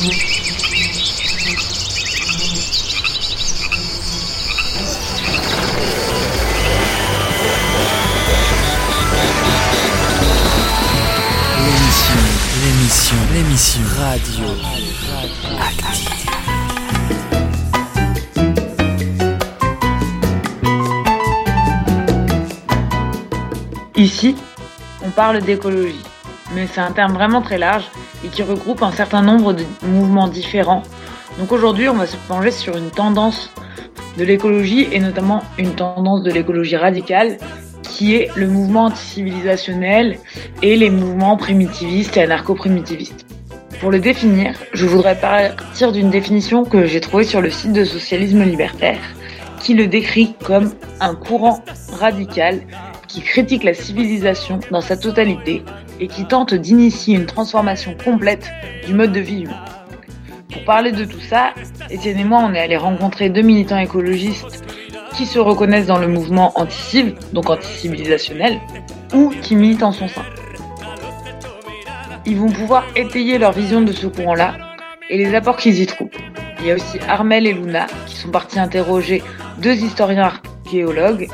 L'émission, l'émission, l'émission radio. Ici, on parle d'écologie, mais c'est un terme vraiment très large et qui regroupe un certain nombre de mouvements différents. Donc aujourd'hui, on va se plonger sur une tendance de l'écologie et notamment une tendance de l'écologie radicale qui est le mouvement anticivilisationnel et les mouvements primitivistes et anarcho-primitivistes. Pour le définir, je voudrais partir d'une définition que j'ai trouvée sur le site de Socialisme Libertaire, qui le décrit comme un courant radical qui critique la civilisation dans sa totalité et qui tente d'initier une transformation complète du mode de vie humain. Pour parler de tout ça, Étienne et moi, on est allés rencontrer deux militants écologistes qui se reconnaissent dans le mouvement anti-civ, donc anti-civilisationnel, ou qui militent en son sein. Ils vont pouvoir étayer leur vision de ce courant-là et les apports qu'ils y trouvent. Il y a aussi Armel et Luna qui sont partis interroger deux historiens archéologues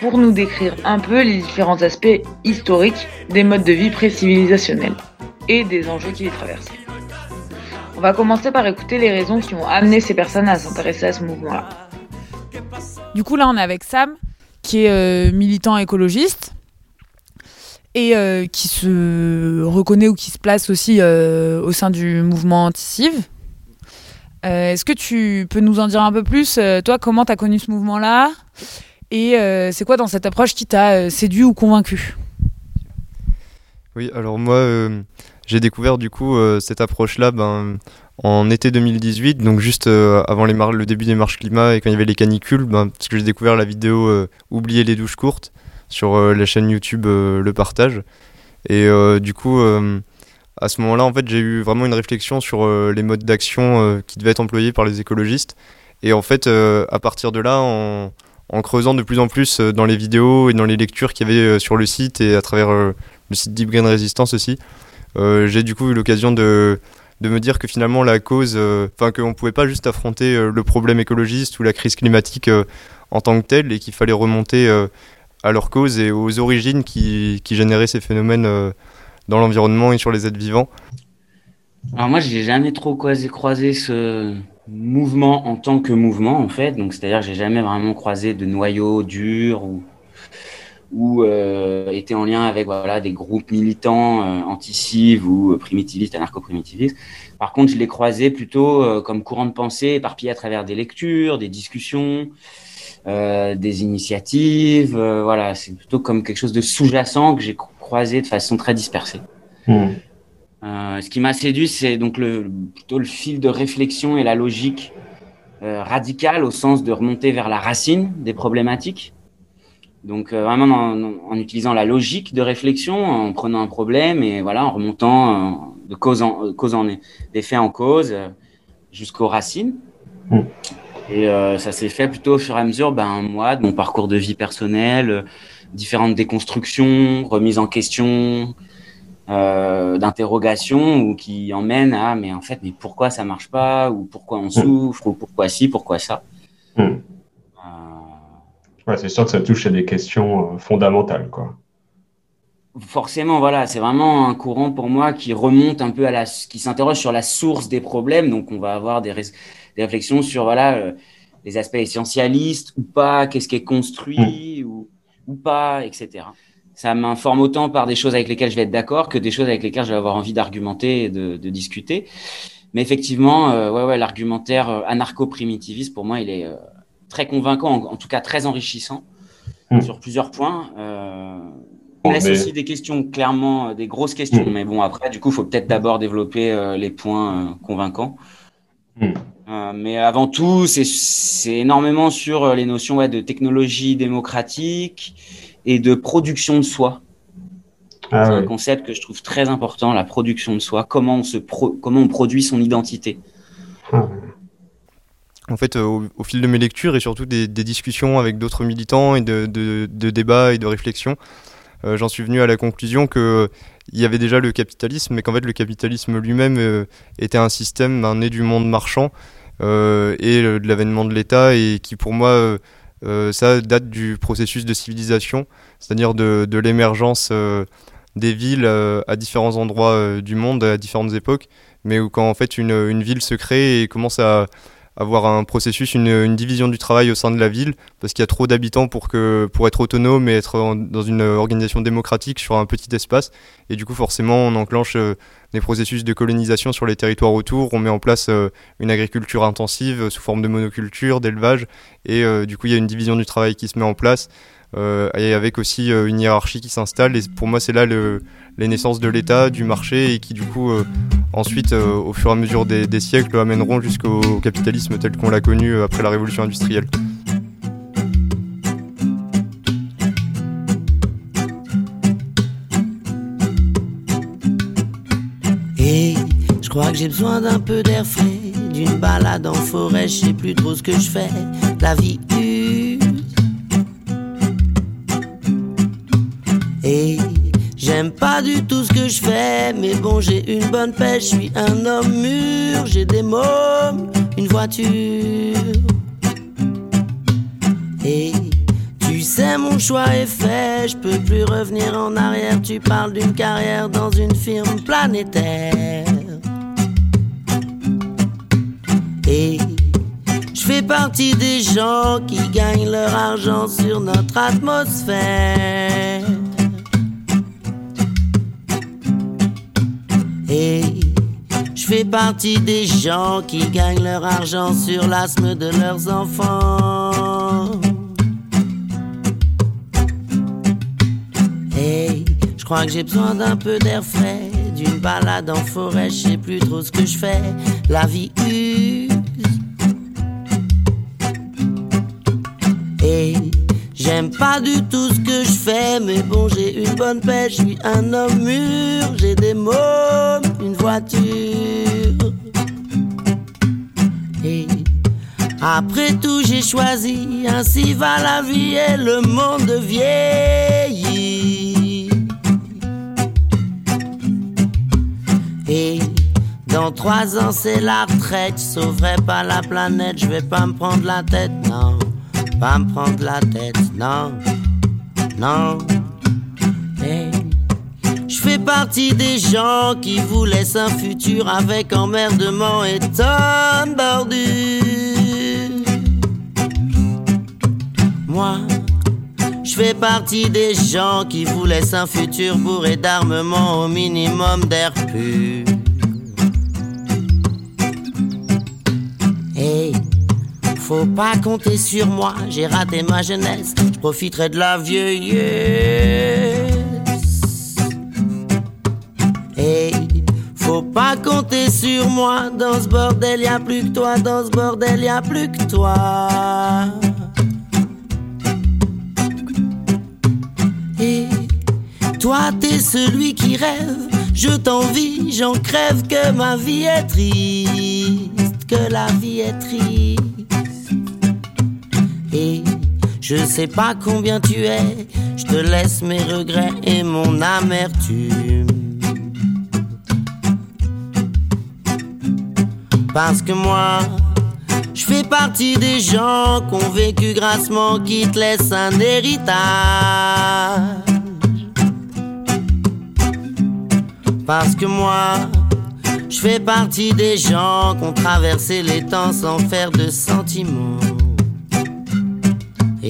pour nous décrire un peu les différents aspects historiques des modes de vie pré-civilisationnels et des enjeux qui les traversent. On va commencer par écouter les raisons qui ont amené ces personnes à s'intéresser à ce mouvement-là. Du coup, là, on est avec Sam, qui est euh, militant écologiste et euh, qui se reconnaît ou qui se place aussi euh, au sein du mouvement anti-civ. Est-ce que tu peux nous en dire un peu plus? Toi, comment tu as connu ce mouvement-là? Et euh, c'est quoi dans cette approche qui t'a euh, séduit ou convaincu? Oui, alors moi, euh, j'ai découvert du coup cette approche-là ben, en été 2018, donc juste avant le début des marches climat et quand il y avait les canicules, ben, parce que j'ai découvert la vidéo euh, Oublier les douches courtes sur la chaîne YouTube Le Partage. Et du coup, à ce moment-là, en fait, j'ai eu vraiment une réflexion sur les modes d'action qui devaient être employés par les écologistes. Et en fait, à partir de là, en, en creusant de plus en plus euh, dans les vidéos et dans les lectures qu'il y avait euh, sur le site et à travers euh, le site Deep Green Resistance aussi, j'ai du coup eu l'occasion de, de me dire que finalement la cause, enfin qu'on pouvait pas juste affronter le problème écologiste ou la crise climatique en tant que tel et qu'il fallait remonter à leur cause et aux origines qui, qui généraient ces phénomènes dans l'environnement et sur les êtres vivants. Alors moi, j'ai jamais trop croisé ce mouvement en tant que mouvement, en fait. Donc, c'est-à-dire j'ai jamais vraiment croisé de noyau dur ou, ou euh, été en lien avec voilà, des groupes militants euh, anti-civ ou primitivistes, anarcho-primitivistes. Par contre, je l'ai croisé plutôt euh, comme courant de pensée éparpillé à travers des lectures, des discussions, euh, des initiatives. voilà, c'est plutôt comme quelque chose de sous-jacent que j'ai cro- croisé de façon très dispersée. Hmm. Euh, ce qui m'a séduit, c'est donc le, plutôt le fil de réflexion et la logique euh, radicale au sens de remonter vers la racine des problématiques. Donc euh, vraiment en, en utilisant la logique de réflexion, en prenant un problème et voilà, en remontant euh, de cause en, euh, cause en d'effet en cause jusqu'aux racines. Mm. Et euh, ça s'est fait plutôt au fur et à mesure, ben moi, de mon parcours de vie personnelle, différentes déconstructions, remises en question, euh, d'interrogations ou qui emmènent à mais en fait mais pourquoi ça marche pas ou pourquoi on souffre ou pourquoi ci pourquoi ça? Hmm. Euh, Ouais, c'est sûr que ça touche à des questions euh, fondamentales, quoi. forcément voilà c'est vraiment un courant pour moi qui remonte un peu à la qui s'interroge sur la source des problèmes. Donc on va avoir des, réflexions sur voilà euh, les aspects essentialistes ou pas qu'est-ce qui est construit ou, ou pas etc ça m'informe autant par des choses avec lesquelles je vais être d'accord que des choses avec lesquelles je vais avoir envie d'argumenter et de, de discuter mais effectivement euh, ouais ouais l'argumentaire euh, anarcho-primitiviste pour moi il est euh, très convaincant en, en tout cas très enrichissant Mm. sur plusieurs points euh, on laisse mais- aussi des questions, clairement, des grosses questions. Mm. Mais bon, après, du coup, il faut peut-être d'abord développer les points convaincants. Mm. Euh, mais avant tout, c'est- énormément sur les notions ouais, de technologie démocratique et de production de soi. Ah c'est un concept que je trouve très important, la production de soi. Comment on, se pro- comment on produit son identité. Ah. En fait, euh, au, au fil de mes lectures et surtout des, des discussions avec d'autres militants et de, de- de débats et de réflexions, euh, j'en suis venu à la conclusion que euh, il y avait déjà le capitalisme, mais qu'en fait le capitalisme lui-même était un système né du monde marchand et de l'avènement de l'État et qui pour moi ça date du processus de civilisation, c'est-à-dire de, de l'émergence des villes à différents endroits du monde à différentes époques, mais où quand en fait une, une ville se crée et commence à avoir un processus, une, division du travail au sein de la ville, parce qu'il y a trop d'habitants pour, pour être autonome et être dans une organisation démocratique sur un petit espace. Et du coup, forcément, on enclenche euh, des processus de colonisation sur les territoires autour, on met en place euh, une agriculture intensive sous forme de monoculture, d'élevage, et euh, du coup, il y a une division du travail qui se met en place. avec aussi une hiérarchie qui s'installe. Et pour moi, c'est là le, les naissances de l'État, du marché, et qui du coup ensuite, euh, au fur et à mesure des, siècles, amèneront jusqu'au capitalisme tel qu'on l'a connu euh, après la révolution industrielle. Et je crois que j'ai besoin d'un peu d'air frais, d'une balade en forêt, je sais plus trop ce que je fais. La vie J'aime pas du tout ce que je fais, mais bon, j'ai une bonne pêche, je suis un homme mûr, j'ai des mômes, une voiture. Et tu sais, mon choix est fait, je peux plus revenir en arrière. Tu parles d'une carrière dans une firme planétaire. Et je fais partie des gens qui gagnent leur argent sur notre atmosphère. Je fais partie des gens qui gagnent leur argent sur l'asthme de leurs enfants. Et je crois que j'ai besoin d'un peu d'air frais, d'une balade en forêt, je sais plus trop ce que je fais. La vie use. Et J'aime pas du tout ce que je fais, mais bon, j'ai une bonne pêche, je suis un homme mûr, j'ai des mômes, une voiture. Et après tout, j'ai choisi, ainsi va la vie et le monde vieillit. Et dans trois ans, c'est la retraite, je sauverai pas la planète, je vais pas me prendre la tête, non pas me prendre la tête, non, non. je fais partie des gens qui vous laissent un futur avec emmerdement et tonne bordure. Moi, je fais partie des gens qui vous laissent un futur bourré d'armement au minimum d'air pur. Faut pas compter sur moi, j'ai raté ma jeunesse, je profiterai de la vieillesse. Hey, faut pas compter sur moi, dans ce bordel y a plus que toi, dans ce bordel y a plus que toi. Et toi t'es celui qui rêve, je t'envie, j'en crève que ma vie est triste, que la vie est triste. Je sais pas combien tu es, je te laisse mes regrets et mon amertume. Parce que moi, je fais partie des gens qui ont vécu grassement, qui te laissent un héritage. Parce que moi, je fais partie des gens qui ont traversé les temps sans faire de sentiments.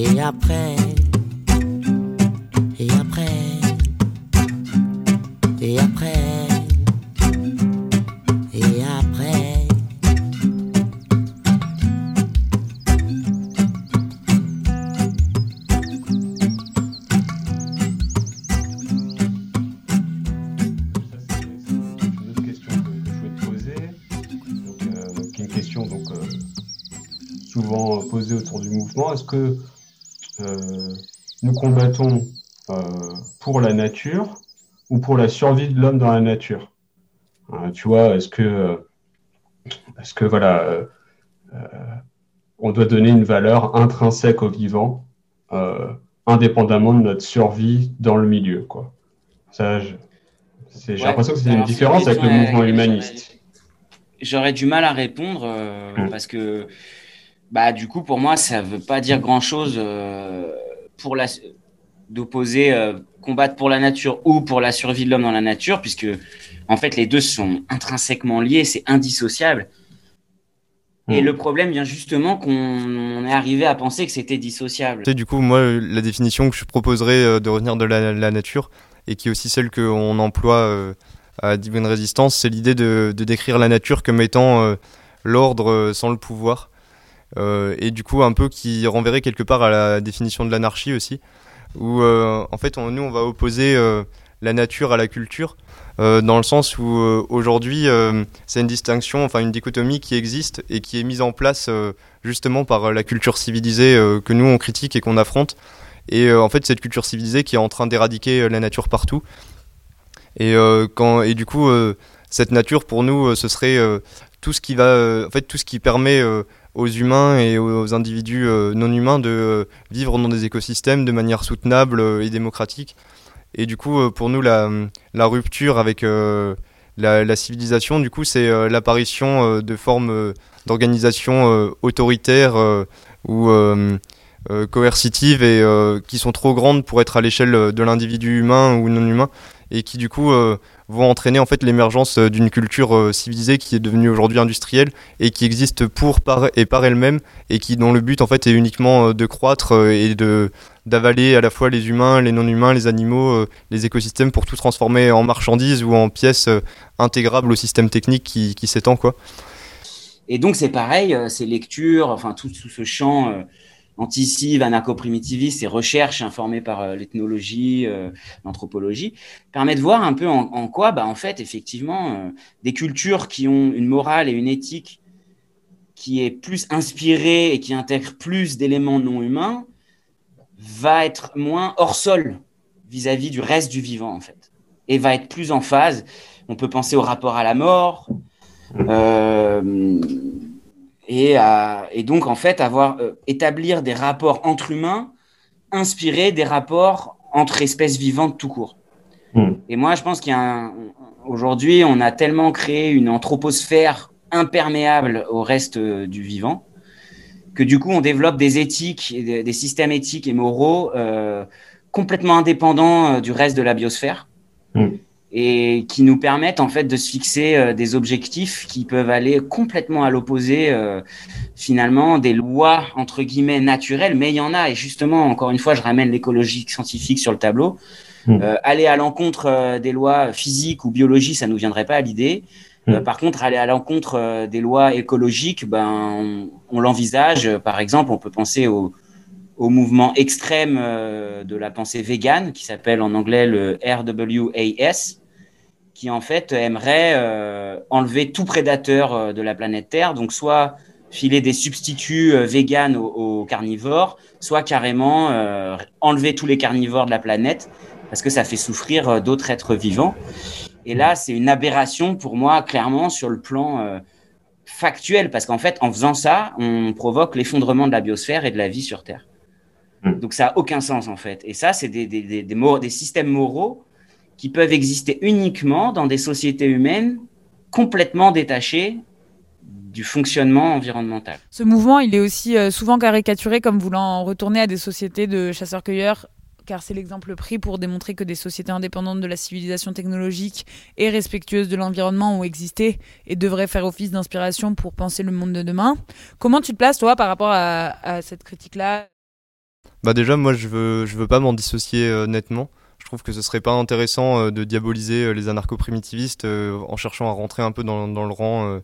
Et après, et après, et après, et après. Une question que je voulais te poser, euh, qui est une question donc euh, souvent posée autour du mouvement. Est-ce que euh, nous combattons euh, pour la nature ou pour la survie de l'homme dans la nature. Euh, tu vois, est-ce que, est-ce que voilà, on doit donner une valeur intrinsèque au vivant, indépendamment de notre survie dans le milieu, quoi. Ça, J'ai l'impression que c'est une différence avec le mouvement humaniste. J'aurais du mal à répondre hmm. parce que, bah, du coup, pour moi, ça ne veut pas dire grand-chose pour la d'opposer combattre pour la nature ou pour la survie de l'homme dans la nature, puisque en fait les deux sont intrinsèquement liés, c'est indissociable. Et hmm. le problème vient justement qu'on est arrivé à penser que c'était dissociable. Du coup, moi, la définition que je proposerais euh, de revenir de la, nature, et qui est aussi celle qu'on emploie euh, à Divine Résistance, c'est l'idée de, décrire la nature comme étant euh, l'ordre sans le pouvoir. Et du coup, un peu qui renverrait quelque part à la définition de l'anarchie aussi où euh, en fait nous on va opposer euh, la nature à la culture. Euh, dans le sens où aujourd'hui c'est une distinction, enfin une dichotomie qui existe et qui est mise en place justement par la culture civilisée que nous on critique et qu'on affronte. Et en fait cette culture civilisée qui est en train d'éradiquer la nature partout. Et, et du coup cette nature pour nous ce serait tout ce qui va, en fait tout ce qui permet aux humains et aux individus euh, non humains de euh, vivre dans des écosystèmes de manière soutenable euh, et démocratique. Et du coup, pour nous, la, rupture avec la, civilisation, du coup, c'est l'apparition de formes d'organisation autoritaires ou coercitives et qui sont trop grandes pour être à l'échelle de l'individu humain ou non humain et qui du coup vont entraîner en fait l'émergence euh, d'une culture euh, civilisée qui est devenue aujourd'hui industrielle et qui existe pour par et par elle-même et qui dont le but en fait est uniquement euh, de croître et de d'avaler à la fois les humains, les non-humains, les animaux, les écosystèmes pour tout transformer en marchandises ou en pièces intégrables au système technique qui, s'étend quoi. Et donc c'est pareil, ces lectures, enfin tout, tout ce champ anti-civ, anarcho-primitiviste, ces recherches informées par euh, l'ethnologie, euh, l'anthropologie, permettent de voir un peu en, quoi, bah, en fait, effectivement, euh, des cultures qui ont une morale et une éthique qui est plus inspirée et qui intègre plus d'éléments non humains, va être moins hors sol vis-à-vis du reste du vivant, en fait, et va être plus en phase. On peut penser au rapport à la mort. Euh, et, donc en fait avoir euh, établir des rapports entre humains inspirés des rapports entre espèces vivantes tout court. Hmm. Et moi je pense qu'il y a aujourd'hui on a tellement créé une anthroposphère imperméable au reste euh, du vivant que du coup on développe des éthiques, des, systèmes éthiques et moraux euh, complètement indépendants du reste de la biosphère. Hmm et qui nous permettent en fait de se fixer euh, des objectifs qui peuvent aller complètement à l'opposé euh, finalement des lois entre guillemets naturelles, mais il y en a et justement encore une fois je ramène l'écologie scientifique sur le tableau. Hmm. Euh, aller à l'encontre des lois physiques ou biologiques, ça nous viendrait pas à l'idée. Hmm. par contre, aller à l'encontre des lois écologiques, ben on, l'envisage. Par exemple, on peut penser au, au mouvement extrême de la pensée végane qui s'appelle en anglais le RWAS, qui en fait aimerait euh, enlever tout prédateur euh, de la planète Terre, donc soit filer des substituts euh, véganes aux, carnivores, soit carrément enlever tous les carnivores de la planète, parce que ça fait souffrir d'autres êtres vivants. Et là, c'est une aberration pour moi, clairement, sur le plan factuel, parce qu'en fait, en faisant ça, on provoque l'effondrement de la biosphère et de la vie sur Terre. Hmm. Donc ça n'a aucun sens, en fait. Et ça, c'est des, des, des, des systèmes moraux qui peuvent exister uniquement dans des sociétés humaines complètement détachées du fonctionnement environnemental. Ce mouvement, il est aussi euh, souvent caricaturé comme voulant retourner à des sociétés de chasseurs-cueilleurs, car c'est l'exemple pris pour démontrer que des sociétés indépendantes de la civilisation technologique et respectueuses de l'environnement ont existé et devraient faire office d'inspiration pour penser le monde de demain. Comment tu te places, toi, par rapport à, cette critique-là? Bah déjà, moi, je veux, je veux pas m'en dissocier euh, nettement je trouve que ce serait pas intéressant euh, de diaboliser euh, les anarcho-primitivistes euh, en cherchant à rentrer un peu dans, le rang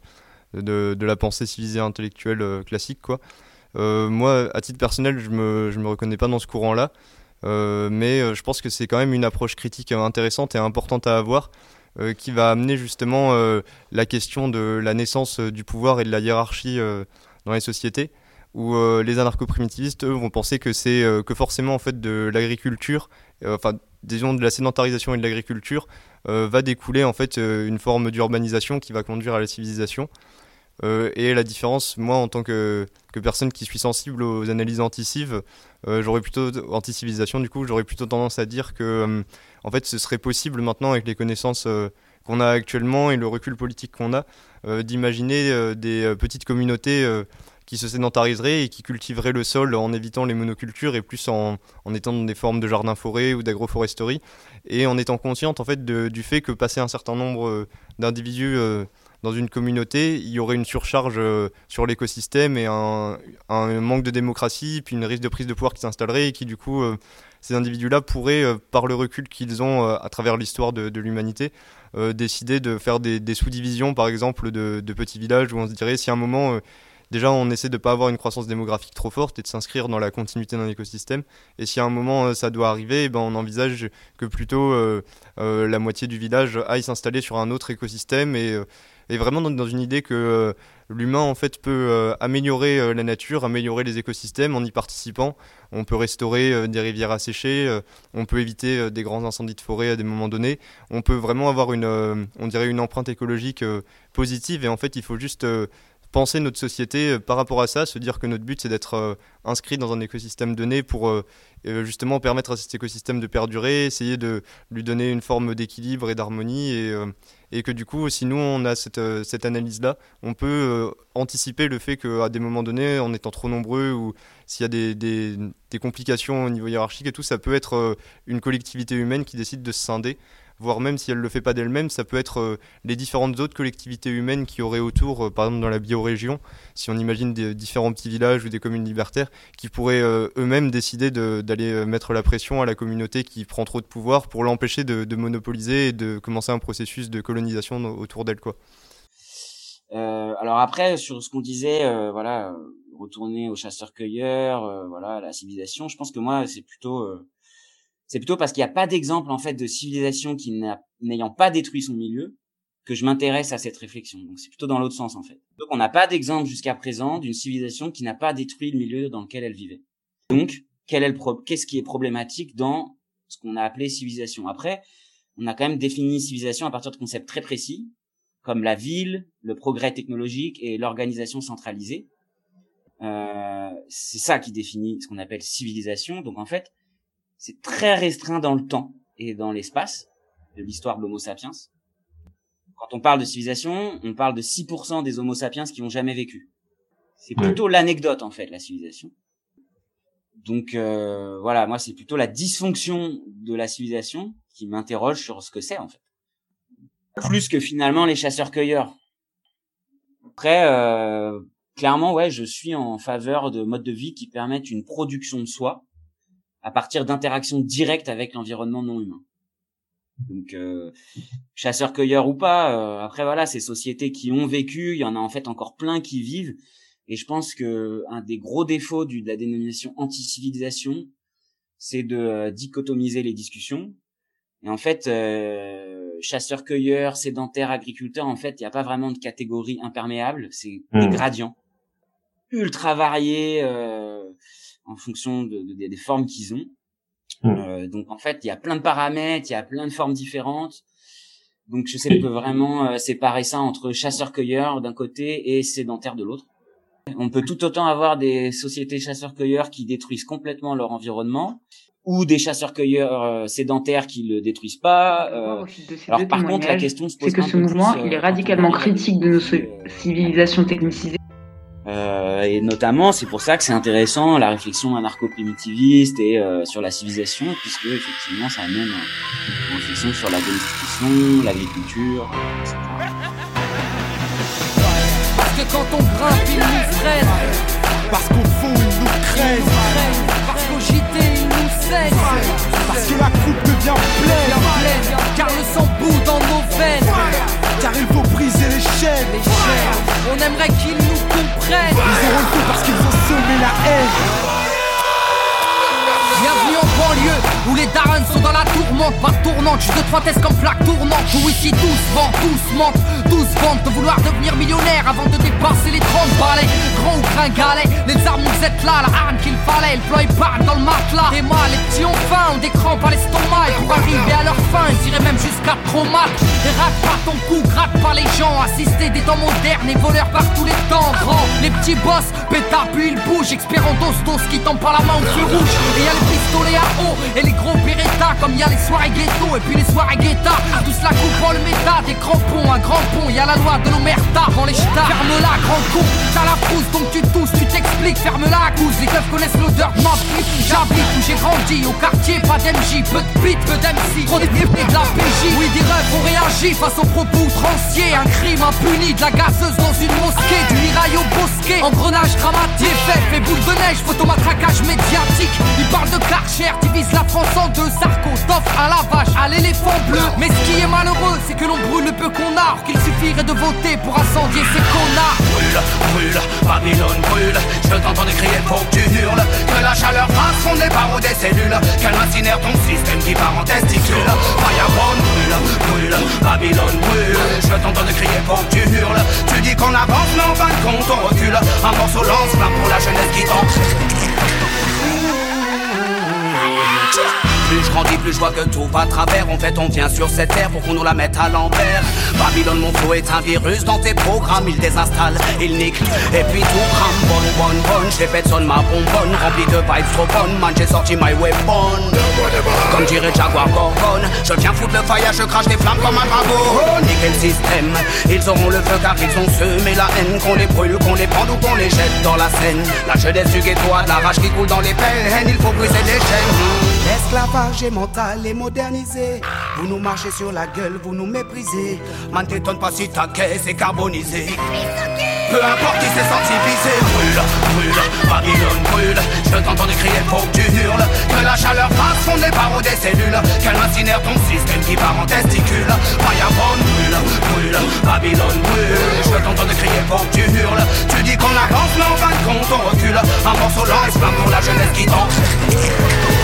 de, la pensée civilisée intellectuelle classique. Moi, à titre personnel, je me, me reconnais pas dans ce courant-là, mais je pense que c'est quand même une approche critique intéressante et importante à avoir. qui va amener justement la question de la naissance du pouvoir et de la hiérarchie dans les sociétés, où les anarcho-primitivistes, eux, vont penser que c'est que forcément en fait de l'agriculture, enfin disons, de la sédentarisation et de l'agriculture euh, va découler en fait euh, une forme d'urbanisation qui va conduire à la civilisation. et la différence, moi, en tant que, personne qui suis sensible aux analyses anticives, j'aurais plutôt anti-civilisation, du coup, j'aurais plutôt tendance à dire que, en fait, ce serait possible maintenant avec les connaissances qu'on a actuellement et le recul politique qu'on a, d'imaginer des petites communautés qui se sédentariseraient et qui cultiveraient le sol en évitant les monocultures et plus en, en étant dans des formes de jardins-forêts ou d'agroforesterie et en étant consciente en fait du fait que passer un certain nombre euh, d'individus euh, dans une communauté, il y aurait une surcharge euh, sur l'écosystème et un, un, manque de démocratie, puis une risque de prise de pouvoir qui s'installerait et qui du coup ces individus-là pourraient, par le recul qu'ils ont à travers l'histoire de, de l'humanité, décider de faire des, des sous-divisions, par exemple, de, de, petits villages où on se dirait si à un moment déjà on essaie de ne pas avoir une croissance démographique trop forte et de s'inscrire dans la continuité d'un écosystème. Et si à un moment euh, ça doit arriver, eh ben, on envisage que plutôt euh, euh, la moitié du village aille s'installer sur un autre écosystème et, et vraiment dans, une idée que l'humain en fait peut améliorer la nature, améliorer les écosystèmes en y participant. On peut restaurer des rivières asséchées, on peut éviter des grands incendies de forêt à des moments donnés. On peut vraiment avoir une, on dirait une empreinte écologique positive et en fait il faut juste penser notre société euh, par rapport à ça, se dire que notre but c'est d'être euh, inscrit dans un écosystème donné pour euh, justement permettre à cet écosystème de perdurer, essayer de lui donner une forme d'équilibre et d'harmonie et, que du coup si nous on a cette, cette analyse-là, on peut anticiper le fait qu'à des moments donnés, en étant trop nombreux ou s'il y a des, des, complications au niveau hiérarchique et tout, ça peut être une collectivité humaine qui décide de se scinder voire même si elle ne le fait pas d'elle-même, ça peut être euh, les différentes autres collectivités humaines qui auraient autour, euh, par exemple dans la biorégion, si on imagine des différents petits villages ou des communes libertaires, qui pourraient euh, eux-mêmes décider d'aller mettre la pression à la communauté qui prend trop de pouvoir pour l'empêcher de, monopoliser et de commencer un processus de colonisation autour d'elle. quoi. alors après, sur ce qu'on disait, voilà, retourner aux chasseurs-cueilleurs, voilà, à la civilisation, je pense que moi, c'est plutôt c'est plutôt parce qu'il n'y a pas d'exemple en fait de civilisation qui n'ayant pas détruit son milieu que je m'intéresse à cette réflexion. Donc c'est plutôt dans l'autre sens en fait. Donc on n'a pas d'exemple jusqu'à présent d'une civilisation qui n'a pas détruit le milieu dans lequel elle vivait. Donc quel est le qu'est-ce qui est problématique dans ce qu'on a appelé civilisation? Après, on a quand même défini civilisation à partir de concepts très précis comme la ville, le progrès technologique et l'organisation centralisée. Euh, c'est ça qui définit ce qu'on appelle civilisation. Donc en fait, c'est très restreint dans le temps et dans l'espace de l'histoire de l'Homo sapiens. Quand on parle de civilisation, on parle de 6% des Homo sapiens qui ont jamais vécu. C'est plutôt l'anecdote en fait, la civilisation. Donc euh, voilà, moi c'est plutôt la dysfonction de la civilisation qui m'interroge sur ce que c'est en fait. Plus que finalement les chasseurs-cueilleurs. Après, euh, clairement, ouais, je suis en faveur de modes de vie qui permettent une production de soi à partir d'interactions directes avec l'environnement non humain. Donc euh, chasseurs-cueilleurs ou pas, euh, après voilà, ces sociétés qui ont vécu, il y en a en fait encore plein qui vivent. Et je pense que un des gros défauts du, de la dénomination anti-civilisation, c'est de euh, dichotomiser les discussions. Et en fait, euh, chasseurs-cueilleurs, sédentaires, agriculteurs, en fait, il n'y a pas vraiment de catégorie imperméable, c'est des mmh. gradients ultra variés. Euh, en fonction de, des formes qu'ils ont. Mmh. Euh, donc en fait, il y a plein de paramètres, il y a plein de formes différentes. Donc je sais que vraiment euh, séparer ça entre chasseurs-cueilleurs d'un côté et sédentaires de l'autre. On peut tout autant avoir des sociétés chasseurs-cueilleurs qui détruisent complètement leur environnement ou des chasseurs-cueilleurs euh, sédentaires qui le détruisent pas. Euh, alors par contre, la question se pose c'est que ce mouvement, il est radicalement critique de nos civilisations technicisées euh, et notamment, c'est pour ça que c'est intéressant la réflexion anarcho-primitiviste et euh, sur la civilisation, puisque effectivement, ça amène une réflexion sur la domestication, l'agriculture, etc. Parce que quand on grimpe, ils nous freine. Parce qu'au fond, ils nous craignent. Parce qu'au JT, ils nous saignent. Parce que la coupe devient pleine. Car le sang bout dans nos veines. Car il faut briser On aimerait qu'ils nous comprennent. Ils ont le parce qu'ils ont semé la haine. Bienvenue en banlieue où les darons sont dans la tour tourmente, pas tournante, juste trois tests comme plaque tournante. Tout ici doucement, doucement, douce vente de vouloir devenir millionnaire avant de dépasser les 30 balais. Grand ou gringalet, les armes vous êtes là, la arme qu'il fallait, le plan part dans le matelas. Et mal, les petits ont faim, ont des crampes à l'estomac. Et pour arriver à leur fin, ils iraient même jusqu'à traumat. Et rate pas ton cou, gratte pas les gens. Assister des temps modernes et voleurs par tous les temps. Grand, les petits boss, péta puis ils bougent. Expert en dos, qui tombe par la main au feu rouge. Et y a les pistolets à eau et les gros Beretta. Comme y a les soirées ghetto et puis les soirées guetta. Tous la coupe en le méta, des crampons, un grand pont. Y a la loi de nos merdas dans les ch'tas. Ferme-la, grand con, t'as la frousse donc tu tousses, tu t'expliques. Ferme-la, cousse, les keufs connaissent l'odeur de J'habite où j'ai grandi, au quartier, pas d'MJ, peu de beat, peu d'MC. Trop de de la PJ. Oui, des rêves ont réagi face aux propos outranciers. Un crime impuni, de la gazeuse dans une mosquée, du mirail au bosquet. Engrenage dramatique, fait, fait boule de neige, photomatraquage médiatique. Il parle de Karcher, divise la France en deux. Sarko, t'offre à la vache, à l'éléphant bleu. Mais ce qui est malheureux, c'est que l'on brûle le peu qu'on a, suffirait de voter pour incendier ces connards. Brûle, brûle, Babylone brûle. Je t'entends crier, faut que tu hurles. Que la chaleur fasse les barreaux des cellules. Qu'elle incinère ton système qui part en testicule. Fireborn brûle, brûle, Babylone brûle. Je t'entends crier, faut que tu hurles. Tu dis qu'on avance, mais en fin de compte on recule. Un morceau lance plein pour la jeunesse qui tente. Plus je grandis, plus je vois que tout va travers. En fait, on vient sur cette terre pour qu'on nous la mette à l'envers. Babylone, mon flow est un virus dans tes programmes. Il désinstalle, il nique, et puis tout crame. Bonne, bonne, bonne, je répète, sonne ma bonbonne. Remplie de vibes trop bonnes, man, j'ai sorti my weapon. Comme dirait Jaguar Gorgon, je viens foutre le fire, je crache des flammes comme un dragon. Nickel système, ils auront le feu car ils ont semé la haine. Qu'on les brûle, qu'on les prenne ou qu'on les jette dans la Seine. La jeunesse du ghetto a de la rage qui coule dans les peines. Il faut briser les chaînes. L'esclavage est mental et modernisé. Vous nous marchez sur la gueule, vous nous méprisez. Man, t'étonne pas si ta caisse est carbonisée. Peu importe qui s'est senti visé. Brûle, brûle, Babylone brûle. Je t'entends crier, faut que tu hurles. Que la chaleur fasse fondre les barreaux des cellules. Qu'elle incinère ton système qui part en testicule. Fireborn brûle, brûle, Babylone brûle. Je t'entends crier, faut que tu hurles. Tu dis qu'on avance, mais en fin de compte on recule. Un morceau lance plein pour la jeunesse qui tente.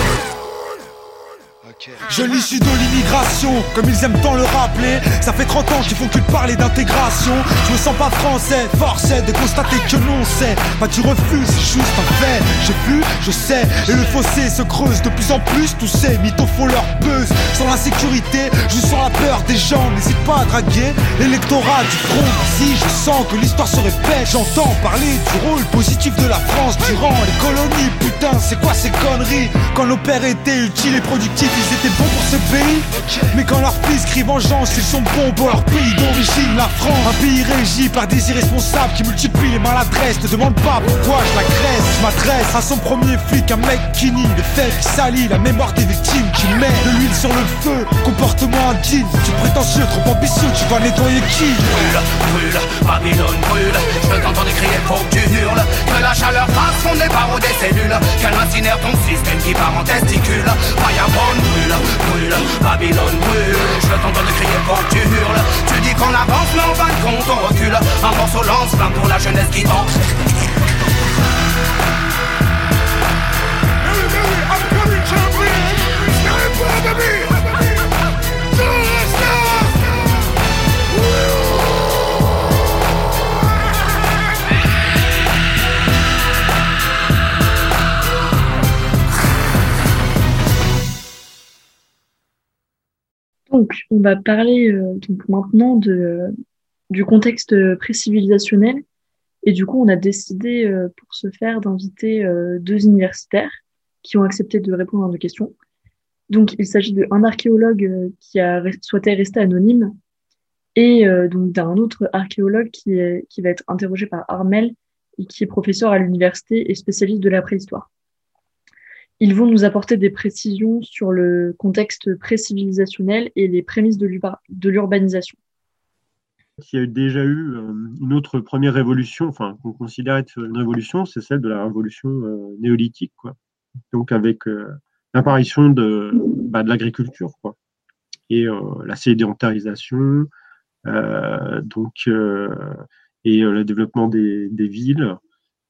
Je l'issue de l'immigration, comme ils aiment tant le rappeler. Ça fait 30 ans qu'ils font que de parler d'intégration. Je me sens pas français, forcé de constater que non, c'est pas du refus, c'est juste un fait. J'ai vu, je sais, et le fossé se creuse de plus en plus. Tous ces mythos font leur buzz. Sans l'insécurité, je sens la peur des gens. N'hésite pas à draguer l'électorat du front. Si je sens que l'histoire se répète, j'entends parler du rôle positif de la France durant les colonies. Putain, c'est quoi ces conneries? Quand nos pères étaient utiles et productifs, ils étaient bons pour ce pays. Mais quand leurs fils crient vengeance, ils sont bons pour leur pays d'origine, la France. Un pays régi par des irresponsables qui multiplient les maladresses. Ne demande pas pourquoi je la graisse Je m'adresse à son premier flic, un mec qui nie Le fait qui salit la mémoire des victimes Qui met de l'huile sur le feu, comportement indigne Tu prétentieux, trop ambitieux, tu vas nettoyer qui? Brûle, brûle, Babylone brûle. Je t'entends crier, faut que tu hurles. Que la chaleur fasse les barreaux des cellules. Qu'elle incinère ton système qui part en testicule Fireborn brûle, brûle, Babylone brûle. Je t'entends crier, faut que tu hurles. Tu dis qu'on avance, mais en fin de compte on recule. Un morceau lance plein pour la jeunesse qui tente Donc, on va parler euh, donc maintenant de, du contexte pré-civilisationnel. Et du coup, on a décidé euh, pour ce faire d'inviter euh, deux universitaires qui ont accepté de répondre à nos questions. Donc, il s'agit d'un archéologue qui a souhaité rester anonyme et donc d'un autre archéologue qui, qui va être interrogé par Armel et qui est professeur à l'université et spécialiste de la préhistoire. Ils vont nous apporter des précisions sur le contexte pré-civilisationnel et les prémices de l'urba- de l'urbanisation. S'il y a déjà eu euh, une autre première révolution, enfin, qu'on considère être une révolution, c'est celle de la révolution euh, néolithique, quoi. Donc, avec euh, l'apparition de, bah, de l'agriculture, quoi. Et la sédentarisation, donc, et le développement des villes,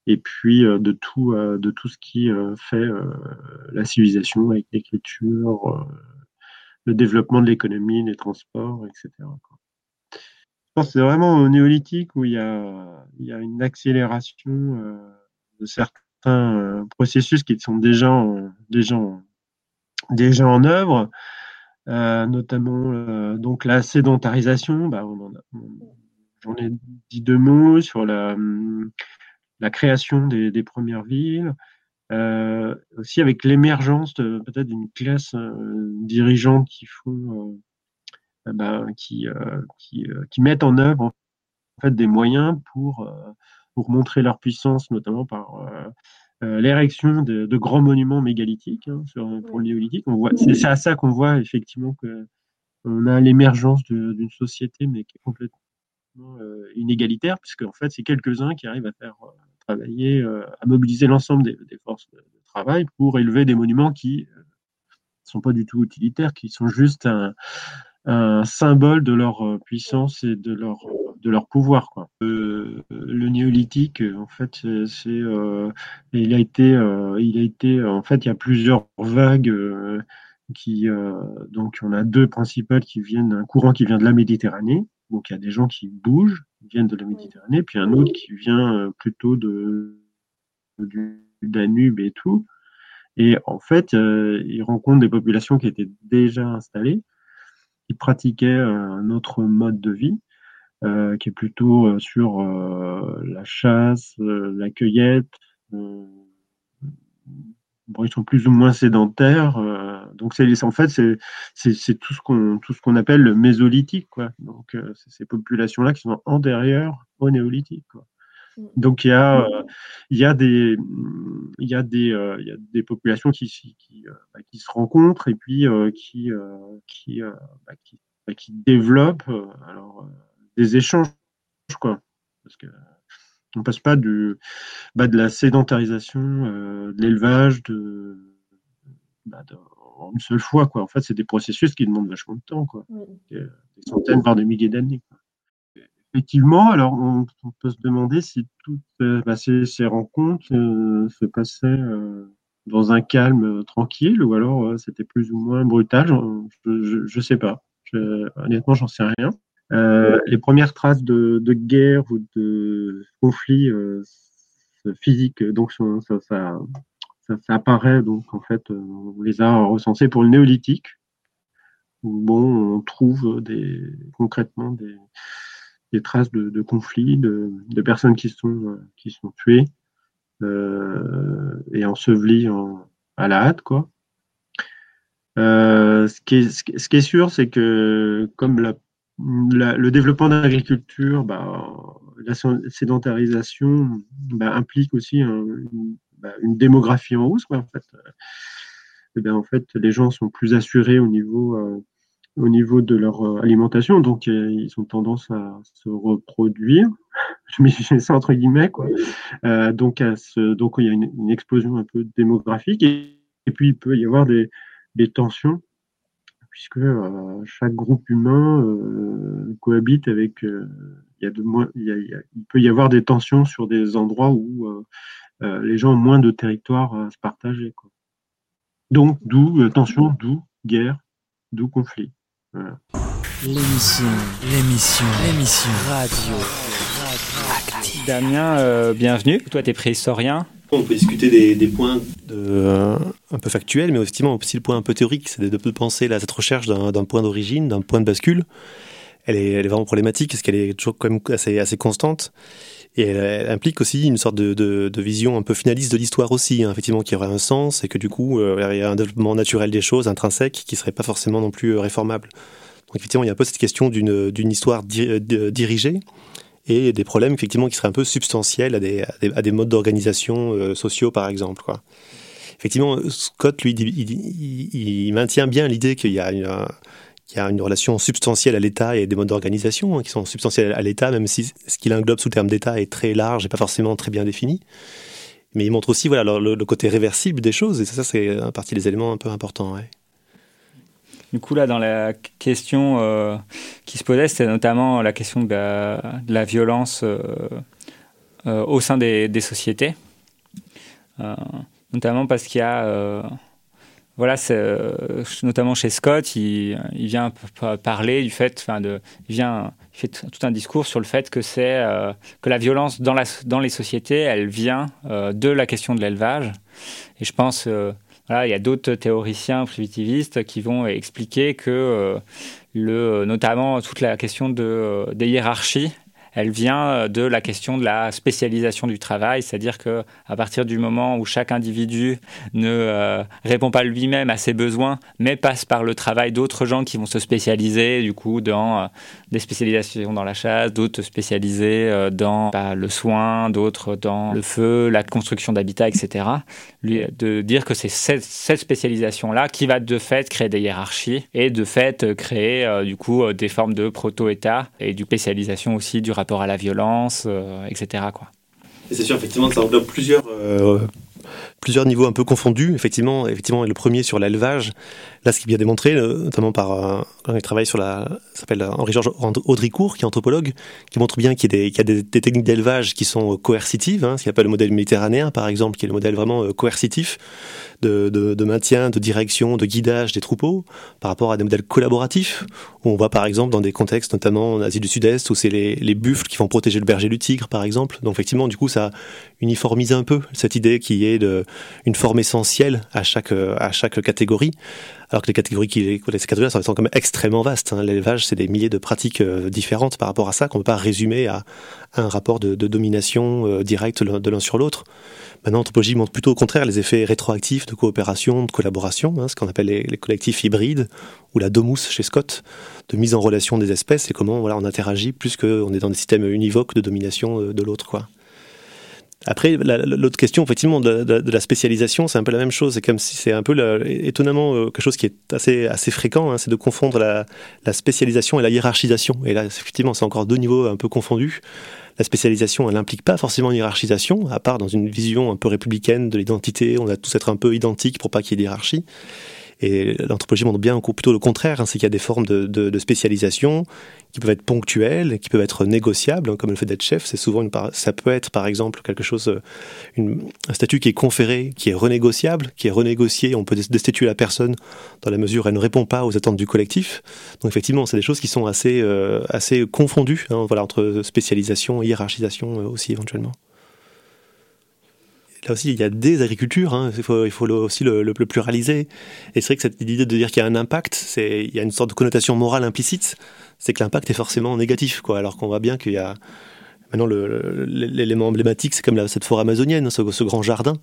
et puis euh, de, tout, euh, de tout ce qui euh, fait la civilisation avec l'écriture, le développement de l'économie, des transports, etc. Je pense c'est vraiment au néolithique où il y a, a une accélération de certains processus qui sont déjà en, déjà déjà en œuvre, notamment donc la sédentarisation. Bah, J'en ai dit deux mots sur la, la création des, des premières villes, euh, aussi avec l'émergence peut-être d'une classe euh, dirigeante qui font, ben, qui, qui, qui, mettent en œuvre en fait des moyens pour, pour montrer leur puissance, notamment par l'érection de, de, grands monuments mégalithiques hein, sur, pour le néolithique. C'est à ça qu'on voit effectivement que on a l'émergence d'une société, mais qui est complètement inégalitaire, puisque en fait, c'est quelques-uns qui arrivent à faire euh, à mobiliser l'ensemble des, forces de, travail pour élever des monuments qui ne euh, sont pas du tout utilitaires, qui sont juste un, symbole de leur euh, puissance et de leur de leur pouvoir le néolithique en fait c'est il a été il a été en fait il y a plusieurs vagues qui donc on a deux principales qui viennent un courant qui vient de la Méditerranée donc il y a des gens qui bougent, viennent de la Méditerranée, puis un autre qui vient euh, plutôt de, du Danube et tout. Et en fait, euh, ils rencontrent des populations qui étaient déjà installées, qui pratiquaient un autre mode de vie, euh, qui est plutôt sur la chasse, la cueillette, bon, ils sont plus ou moins sédentaires. Euh, donc, c'est, en fait, c'est, tout ce qu'on tout ce qu'on appelle le mésolithique. Quoi. Donc, euh, c'est ces populations-là qui sont antérieures au néolithique. Quoi. Mm. Donc, il y a, euh, il y a des, il y a des, il y a des populations qui, qui, bah, qui se rencontrent et puis qui, qui, bah, qui, bah, qui, développent alors, des échanges. Quoi. Parce que on passe pas du, bah, de la sédentarisation, euh, de l'élevage, bah, de, en une seule fois. Quoi. En fait, c'est des processus qui demandent vachement de temps, quoi. Des, centaines, voire des milliers d'années. Effectivement, alors on, peut se demander si toutes euh, bah, ces, rencontres euh, se passaient dans un calme tranquille ou alors c'était plus ou moins brutal. Je ne sais pas. Je, honnêtement, j'en sais rien. Euh, les premières traces de, guerre ou de conflit euh, physique, donc ça, ça, apparaît, donc en fait, euh, on les a recensés pour le néolithique. bon, on trouve des, concrètement des, des traces de, de conflits, de, personnes qui sont, qui sont tuées et ensevelies à la hâte, quoi. ce, qui est, ce qui est sûr, c'est que comme la le développement de l'agriculture, bah, la sédentarisation bah, implique aussi bah, une, démographie en hausse. en, fait. Et eh en fait, les gens sont plus assurés au niveau, euh, au niveau de leur euh, alimentation, donc euh, ils ont tendance à se reproduire. Je mets ça entre guillemets. Quoi. donc, donc, il y a une, explosion un peu démographique et, puis il peut y avoir des, des tensions puisque euh, chaque groupe humain euh, cohabite avec. Euh, il, y a de moins, il, peut y avoir des tensions sur des endroits où les gens ont moins de territoire à se partager. Quoi. Donc, d'où tension, d'où guerre, d'où conflit. L'émission, l'émission, l'émission radio. Damien, bienvenue. Toi, tu es préhistorien. On peut discuter des, points euh, un peu factuels, mais aussi, aussi le point un peu théorique, c'est de, penser là, cette recherche d'un point d'origine, d'un point de bascule. Elle est, vraiment problématique parce qu'elle est toujours quand même assez, constante. Et elle, implique aussi une sorte de, vision un peu finaliste de l'histoire aussi, hein, effectivement, qui aurait un sens et que du coup, euh, il y a un développement naturel des choses, intrinsèque, qui serait pas forcément non plus euh, réformable. Donc effectivement, il y a un peu cette question d'une histoire dirigée et des problèmes effectivement qui seraient un peu substantiels à des, à des, modes d'organisation euh, sociaux par exemple. Quoi. Effectivement, Scott, lui, il, maintient bien l'idée qu'il y a une, y a une relation substantielle à l'État et des modes d'organisation hein, qui sont substantiels à l'État, même si ce qu'il englobe sous le terme d'État est très large et pas forcément très bien défini. Mais il montre aussi voilà, le, côté réversible des choses, et ça, c'est un partie des éléments un peu importants. Du coup, là, dans la question euh, qui se posait, c'était notamment la question de la, violence euh, euh, au sein des, sociétés. notamment parce qu'il y a voilà, notamment chez Scott, il, vient parler du fait, de, il vient, fait tout un discours sur le fait que c'est que la violence dans les sociétés, elle vient de la question de l'élevage. Et je pense, voilà, il y a d'autres théoriciens primitivistes qui vont expliquer que le, notamment toute la question de, des hiérarchies elle vient euh, de la question de la spécialisation du travail, c'est-à-dire que à partir du moment où chaque individu ne euh, répond pas lui-même à ses besoins, mais passe par le travail d'autres gens qui vont se spécialiser du coup dans euh, des spécialisations dans la chasse, d'autres spécialisés dans bah, le soin, d'autres dans le feu, la construction d'habitat, etc. De dire que c'est cette, cette spécialisation-là qui va de fait créer des hiérarchies et de fait créer du coup des formes de proto-État et du spécialisation aussi du rapport à la violence, euh, etc. Quoi. c'est sûr, effectivement, ça englobe plusieurs, euh, plusieurs niveaux un peu confondus. Effectivement, effectivement, le premier sur l'élevage, Là, ce qui est bien démontré, euh, notamment par euh, quand il travaille sur la, s'appelle Henri-Georges Audricourt, qui est anthropologue, qui montre bien qu'il y a des, techniques d'élevage qui sont coercitives, hein, ce qu'il appelle le modèle méditerranéen, par exemple, qui est le modèle vraiment euh, coercitif de, maintien, de direction, de guidage des troupeaux, par rapport à des modèles collaboratifs, où on voit par exemple dans des contextes, notamment en Asie du Sud-Est, où c'est les, buffles qui vont protéger le berger du tigre, par exemple. Donc effectivement, du coup, ça uniformise un peu cette idée qui est de, une forme essentielle à chaque, à chaque catégorie alors que les catégories qui les catégories sont quand même extrêmement vastes. Hein. L'élevage, c'est des milliers de pratiques euh, différentes par rapport à ça qu'on ne peut pas résumer à, un rapport de, domination euh, directe de l'un sur l'autre. Maintenant, l'anthropologie montre plutôt au contraire les effets rétroactifs de coopération, de collaboration, hein, ce qu'on appelle les, collectifs hybrides, ou la domus chez Scott, de mise en relation des espèces et comment voilà, on interagit plus qu'on est dans des systèmes univoques de domination euh, de l'autre. quoi. Après, l'autre question, effectivement, de, la spécialisation, c'est un peu la même chose. C'est comme si c'est un peu étonnamment euh, quelque chose qui est assez, assez fréquent, hein, c'est de confondre la, spécialisation et la hiérarchisation. Et là, effectivement, c'est encore deux niveaux un peu confondus. La spécialisation, elle n'implique pas forcément une hiérarchisation, à part dans une vision un peu républicaine de l'identité. On a tous être un peu identiques pour pas qu'il y ait d'hierarchie. Et l'anthropologie montre bien plutôt le contraire, hein, c'est qu'il y a des formes de, spécialisation qui peuvent être ponctuelles, qui peuvent être négociables, hein, comme le fait d'être chef. C'est souvent une ça peut être par exemple quelque chose, euh, un statut qui est conféré, qui est renégociable, qui est renégocié. On peut destituer la personne dans la mesure où elle ne répond pas aux attentes du collectif. Donc effectivement, c'est des choses qui sont assez, euh, assez confondues, hein, voilà, entre spécialisation et hiérarchisation euh, aussi éventuellement là aussi, il y a des agricultures, hein, il faut, il faut aussi le, le, pluraliser. Et c'est vrai que cette idée de dire qu'il y a un impact, c'est, il y a une sorte de connotation morale implicite, c'est que l'impact est forcément négatif, quoi, alors qu'on voit bien qu'il y a Maintenant, l'élément emblématique, c'est comme la, cette forêt amazonienne, ce, grand jardin.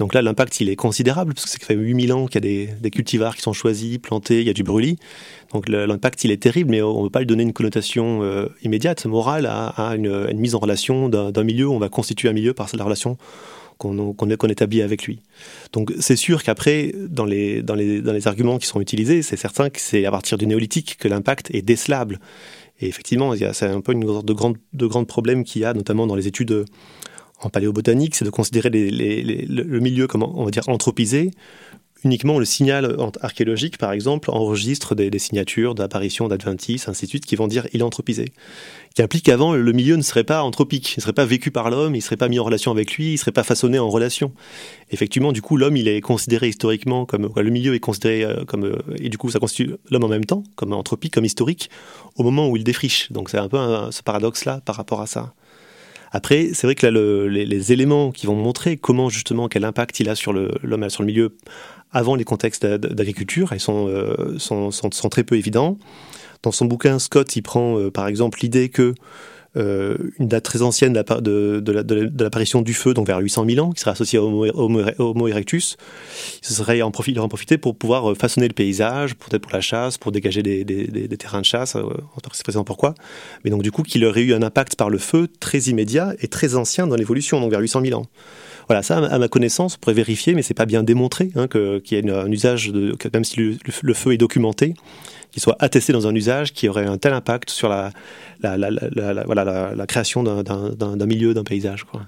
Donc là, l'impact, il est considérable, parce que ça fait 8000 ans qu'il y a des, des, cultivars qui sont choisis, plantés, il y a du brûlis. Donc l'impact, il est terrible, mais on ne peut pas lui donner une connotation euh, immédiate, morale, à, à une, une, mise en relation d'un milieu. On va constituer un milieu par la relation qu'on établit avec lui. Donc c'est sûr qu'après, dans les, dans, les, dans les arguments qui sont utilisés, c'est certain que c'est à partir du néolithique que l'impact est décelable. Et effectivement, c'est un peu une sorte de grand, de grand problème qu'il y a, notamment dans les études en paléobotanique, c'est de considérer le milieu comme, on va dire, anthropisé, uniquement le signal archéologique, par exemple, enregistre des, signatures d'apparition d'adventices, ainsi de suite, qui vont dire il est anthropisé. Qui implique qu'avant, le milieu ne serait pas anthropique, il ne serait pas vécu par l'homme, il ne serait pas mis en relation avec lui, il ne serait pas façonné en relation. Effectivement, du coup, l'homme, il est considéré historiquement comme. Le milieu est considéré euh, comme. Euh, et du coup, ça constitue l'homme en même temps, comme anthropique, comme historique, au moment où il défriche. Donc c'est un peu ce paradoxe-là par rapport à ça. Après, c'est vrai que là, les, éléments qui vont montrer comment justement quel impact il a sur l'homme, sur le milieu avant les contextes d'agriculture, ils sont, euh, sont, sont, sont, très peu évidents. Dans son bouquin, Scott, il prend euh, par exemple l'idée que euh, une date très ancienne de, de, de l'apparition du feu, donc vers 800 000 ans, qui serait associée au Homo, erectus, ce serait en profiter, en profiter pour pouvoir façonner le paysage, peut-être pour la chasse, pour dégager des, des, des, terrains de chasse, euh, c'est présent pourquoi? Mais donc du coup, qu'il aurait eu un impact par le feu très immédiat et très ancien dans l'évolution, donc vers 800 000 ans. Voilà, ça, à ma connaissance, on pourrait vérifier, mais c'est pas bien démontré hein, qu'il y ait un usage, de, même si le, feu est documenté, qu'il soit attesté dans un usage qui aurait un tel impact sur la, la, la, création d'un milieu, d'un paysage. Quoi.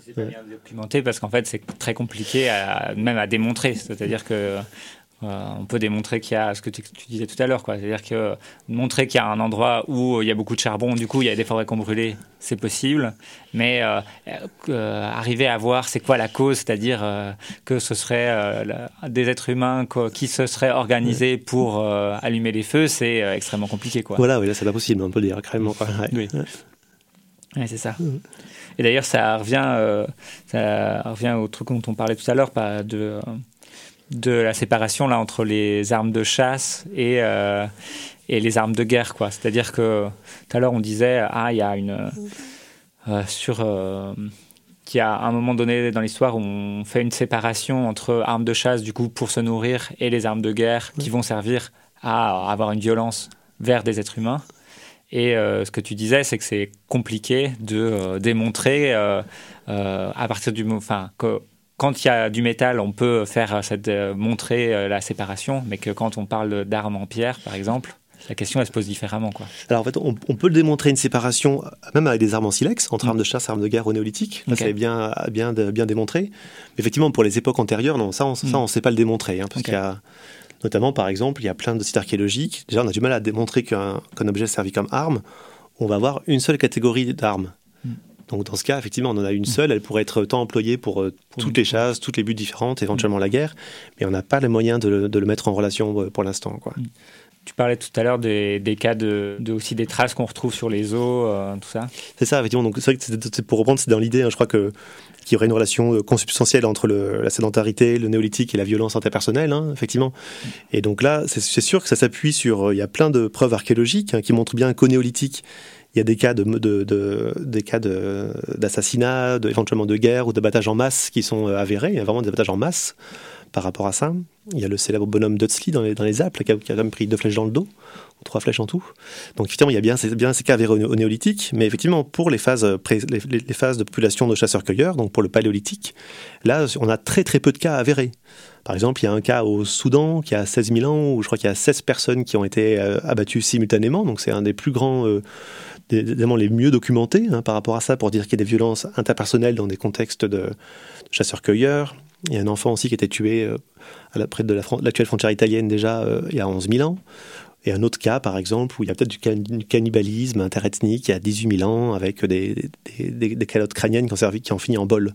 C'est bien documenté parce qu'en fait c'est très compliqué même à démontrer. C'est-à-dire que euh, on peut démontrer qu'il y a ce que tu, disais tout à l'heure, quoi. C'est-à-dire que montrer qu'il y a un endroit où il y a beaucoup de charbon, du coup il y a des forêts qui ont brûlé, c'est possible. Mais euh, euh, arriver à voir c'est quoi la cause, c'est-à-dire que ce serait des êtres humains qui se seraient organisés pour allumer les feux, c'est extrêmement compliqué, quoi. Voilà, oui, là c'est pas possible, on peut dire carrément. Oui. c'est ça. Et d'ailleurs, ça revient, ça revient au truc dont on parlait tout à l'heure, de de la séparation là entre les armes de chasse et, euh, et les armes de guerre quoi. C'est à dire que tout à l'heure on disait ah il y a une euh, sur euh, qu'il y a un moment donné dans l'histoire où on fait une séparation entre armes de chasse du coup pour se nourrir et les armes de guerre qui vont servir à avoir une violence vers des êtres humains. Et ce que tu disais, c'est que c'est compliqué de démontrer à partir du, enfin, que quand il y a du métal, on peut faire cette, euh, montrer euh, la séparation, mais que quand on parle d'armes en pierre, par exemple, la question elle se pose différemment. Quoi. Alors en fait, on, peut démontrer une séparation, même avec des armes en silex, entre mm. armes de chasse et armes de guerre au néolithique. Ça, c'est bien, bien, bien démontré. Mais effectivement, pour les époques antérieures, non, ça, on ne mm. sait pas le démontrer. Hein, parce qu'il y a, notamment, par exemple, il y a plein de sites archéologiques. Déjà, on a du mal à démontrer qu'un objet servi comme arme, on va avoir une seule catégorie d'armes. Donc dans ce cas, effectivement, on en a une seule, elle pourrait être tant employée pour, euh, toutes les chasses, toutes les buts différentes, éventuellement la guerre, mais on n'a pas les moyens de le, mettre en relation euh, pour l'instant. Quoi. Mm. Tu parlais tout à l'heure des, cas de, aussi des traces qu'on retrouve sur les os, euh, tout ça. C'est ça, effectivement. Donc c'est vrai que pour reprendre, c'est dans l'idée. Hein, je crois que qu'il y aurait une relation consubstantielle entre la sédentarité, le néolithique et la violence interpersonnelle, hein, effectivement. Mm. Et donc là, c'est sûr que ça s'appuie sur. Il y a plein de preuves archéologiques hein, qui montrent bien qu'au néolithique, il y a des cas de, de, des cas d'assassinat, éventuellement de guerre ou d'abattage en masse qui sont euh, avérés. Il y a vraiment des abattages en masse par rapport à ça. Il y a le célèbre bonhomme Dudsley dans les, dans les Alpes qui a, quand même pris deux flèches dans le dos, ou trois flèches en tout. Donc effectivement, il y a bien, ces cas avérés au, néolithique, mais effectivement, pour les phases, les, phases de population de chasseurs-cueilleurs, donc pour le paléolithique, là, on a très très peu de cas avérés. Par exemple, il y a un cas au Soudan qui a 16 000 ans, où je crois qu'il y a 16 personnes qui ont été euh, abattues simultanément, donc c'est un des plus grands... Euh, évidemment les mieux documentés hein, par rapport à ça pour dire qu'il y a des violences interpersonnelles dans des contextes de, chasseurs-cueilleurs. Il y a un enfant aussi qui a été tué euh, à la, près de l'actuelle frontière italienne déjà euh, il y a 11 000 ans. Et un autre cas, par exemple, où il y a peut-être du, cannibalisme interethnique il y a 18 000 ans, avec des, des, calottes crâniennes qui ont, servi, qui ont fini en bol.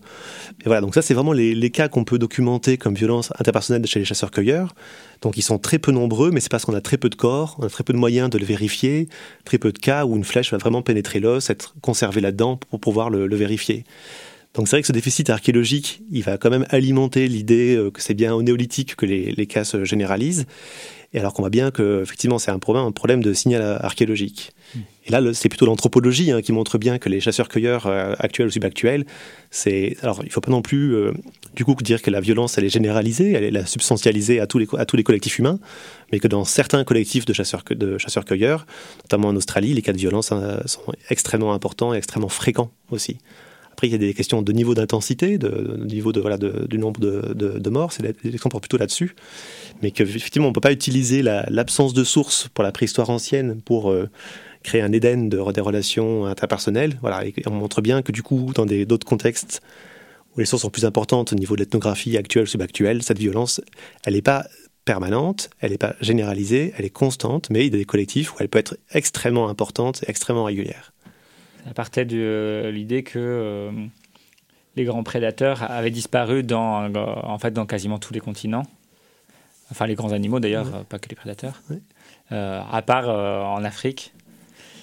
Et voilà, donc ça, c'est vraiment les, cas qu'on peut documenter comme violence interpersonnelle chez les chasseurs-cueilleurs. Donc ils sont très peu nombreux, mais c'est parce qu'on a très peu de corps, on a très peu de moyens de le vérifier, très peu de cas où une flèche va vraiment pénétrer l'os, être conservée là-dedans pour pouvoir le, le vérifier. Donc c'est vrai que ce déficit archéologique, il va quand même alimenter l'idée euh, que c'est bien au néolithique que les, les cas se généralisent. Et alors qu'on voit bien que effectivement c'est un problème, un problème de signal archéologique. Hmm. Et là, c'est plutôt l'anthropologie hein, qui montre bien que les chasseurs-cueilleurs euh, actuels ou subactuels, c'est alors il faut pas non plus euh, du coup dire que la violence elle est généralisée, elle est la substantialisée à tous les à tous les collectifs humains, mais que dans certains collectifs de chasseurs de chasseurs-cueilleurs, notamment en Australie, les cas de violence hein, sont extrêmement importants et extrêmement fréquents aussi. Après, il y a des questions de niveau d'intensité, de, niveau de, voilà, du nombre de, de morts, c'est l'exemple plutôt là-dessus. Mais qu'effectivement, on ne peut pas utiliser l'absence de sources pour la préhistoire ancienne pour euh, créer un Éden de, des relations interpersonnelles. Voilà, on montre bien que du coup, dans d'autres contextes où les sources sont plus importantes au niveau de l'ethnographie actuelle, subactuelle, cette violence, elle n'est pas permanente, elle n'est pas généralisée, elle est constante, mais il y a des collectifs où elle peut être extrêmement importante et extrêmement régulière. Ça partait de euh, l'idée que euh, les grands prédateurs avaient disparu dans, euh, en fait, dans quasiment tous les continents. Enfin, les grands animaux d'ailleurs, pas que les prédateurs. à part en Afrique.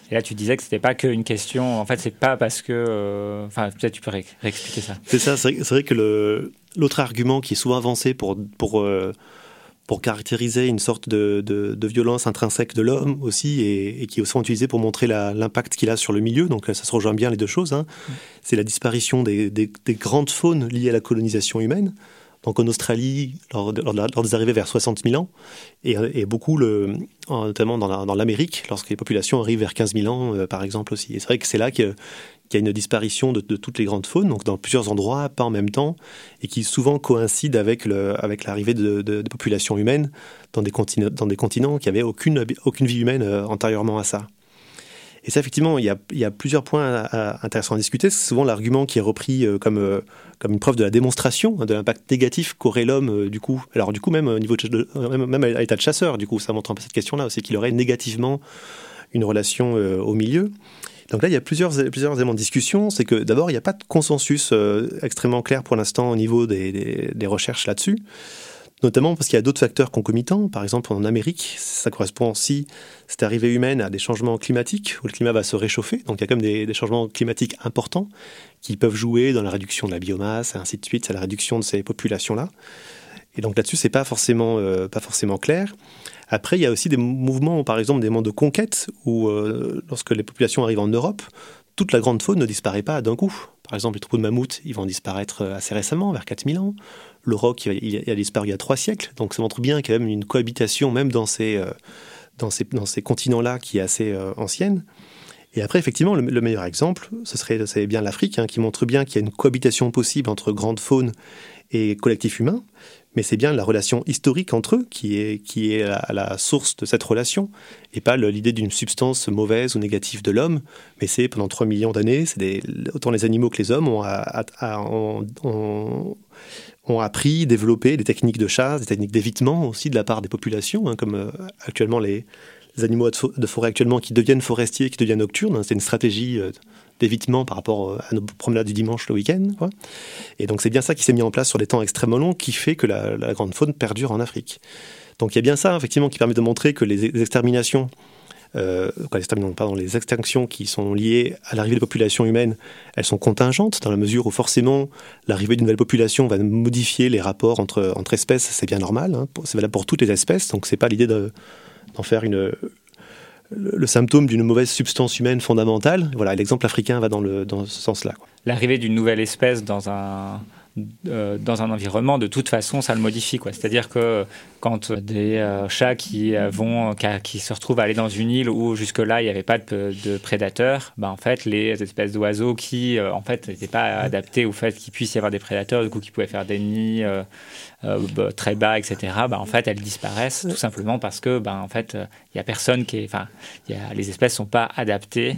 Et là, tu disais que c'était pas qu'une question. En fait, c'est pas parce que. Enfin, peut-être tu peux réexpliquer ça. C'est ça. C'est vrai que l'autre argument qui est souvent avancé pour, pour pour caractériser une sorte de, de, violence intrinsèque de l'homme aussi, et, qui est aussi utilisé pour montrer l'impact qu'il a sur le milieu. Donc ça se rejoint bien les deux choses. Hein. Mm. C'est la disparition des, des, grandes faunes liées à la colonisation humaine. Donc en Australie, lors, des arrivées vers 60 000 ans, et, beaucoup, le, notamment dans l'Amérique, lorsque les populations arrivent vers 15 000 ans, euh, par exemple aussi. Et c'est vrai que c'est là que qu'il y a une disparition de, toutes les grandes faunes, donc dans plusieurs endroits, pas en même temps, et qui souvent coïncide avec, avec l'arrivée de, populations humaines dans des, continents, dans des continents qui n'avaient aucune, aucune vie humaine euh, antérieurement à ça. Et ça, effectivement, il y a, plusieurs points intéressants à discuter. C'est souvent l'argument qui est repris comme, comme une preuve de la démonstration hein, de l'impact négatif qu'aurait l'homme, du coup. Alors, du coup, même au niveau de, même, à l'état de chasseur, du coup, ça montre un peu cette question-là aussi, qu'il aurait négativement une relation au milieu. Donc là, il y a plusieurs, éléments de discussion. C'est que d'abord, il n'y a pas de consensus extrêmement clair pour l'instant au niveau des, des, des recherches là-dessus notamment parce qu'il y a d'autres facteurs concomitants. Par exemple, en Amérique, ça correspond aussi, cette arrivée humaine, à des changements climatiques, où le climat va se réchauffer. Donc il y a quand même des, changements climatiques importants qui peuvent jouer dans la réduction de la biomasse, et ainsi de suite, à la réduction de ces populations-là. Et donc là-dessus, c'est pas euh, pas forcément clair. Après, il y a aussi des mouvements, par exemple, des mouvements de conquête, où euh, lorsque les populations arrivent en Europe, toute la grande faune ne disparaît pas d'un coup. Par exemple, les troupeaux de mammouths, ils vont disparaître euh, assez récemment, vers 4000 ans. Le roc, il, a disparu il y a trois siècles. Donc ça montre bien qu'il y a même une cohabitation, même dans ces, dans ces, continents-là, qui est assez ancienne. Et après, effectivement, le, meilleur exemple, ce serait bien l'Afrique, hein, qui montre bien qu'il y a une cohabitation possible entre grande faune et collectif humain mais c'est bien la relation historique entre eux qui est, qui est à la source de cette relation, et pas l'idée d'une substance mauvaise ou négative de l'homme, mais c'est pendant 3 millions d'années, autant les animaux que les hommes ont, ont, appris, développé des techniques de chasse, des techniques d'évitement aussi de la part des populations, hein, comme euh, actuellement les, animaux de forêt actuellement qui deviennent forestiers, qui deviennent nocturnes, hein, c'est une stratégie euh, d'évitement par rapport euh, à nos promenades du dimanche le week-end. Et donc c'est bien ça qui s'est mis en place sur des temps extrêmement longs qui fait que la, grande faune perdure en Afrique. Donc il y a bien ça effectivement qui permet de montrer que les, exterminations euh, pardon, les extinctions qui sont liées à l'arrivée de populations humaines, elles sont contingentes dans la mesure où forcément l'arrivée d'une nouvelle population va modifier les rapports entre, entre espèces, c'est bien normal, hein. c'est valable pour toutes les espèces, donc c'est pas l'idée d'en faire une, le, symptôme d'une mauvaise substance humaine fondamentale. Voilà, l'exemple africain va dans, le, dans ce sens-là. L'arrivée d'une nouvelle espèce dans un, euh, dans un environnement, de toute façon, ça le modifie. C'est-à-dire que quand des euh, chats qui, euh, vont, qui, se retrouvent à aller dans une île où jusque-là, il n'y avait pas de, prédateurs, bah, en fait, les espèces d'oiseaux qui, en fait, n'étaient pas adaptés au fait qu'il puisse y avoir des prédateurs, du coup, qui pouvaient faire des nids très bas, etc., bah, en fait, elles disparaissent tout simplement parce que, bah, en fait, n'y a personne qui. Enfin, les espèces ne sont pas adaptées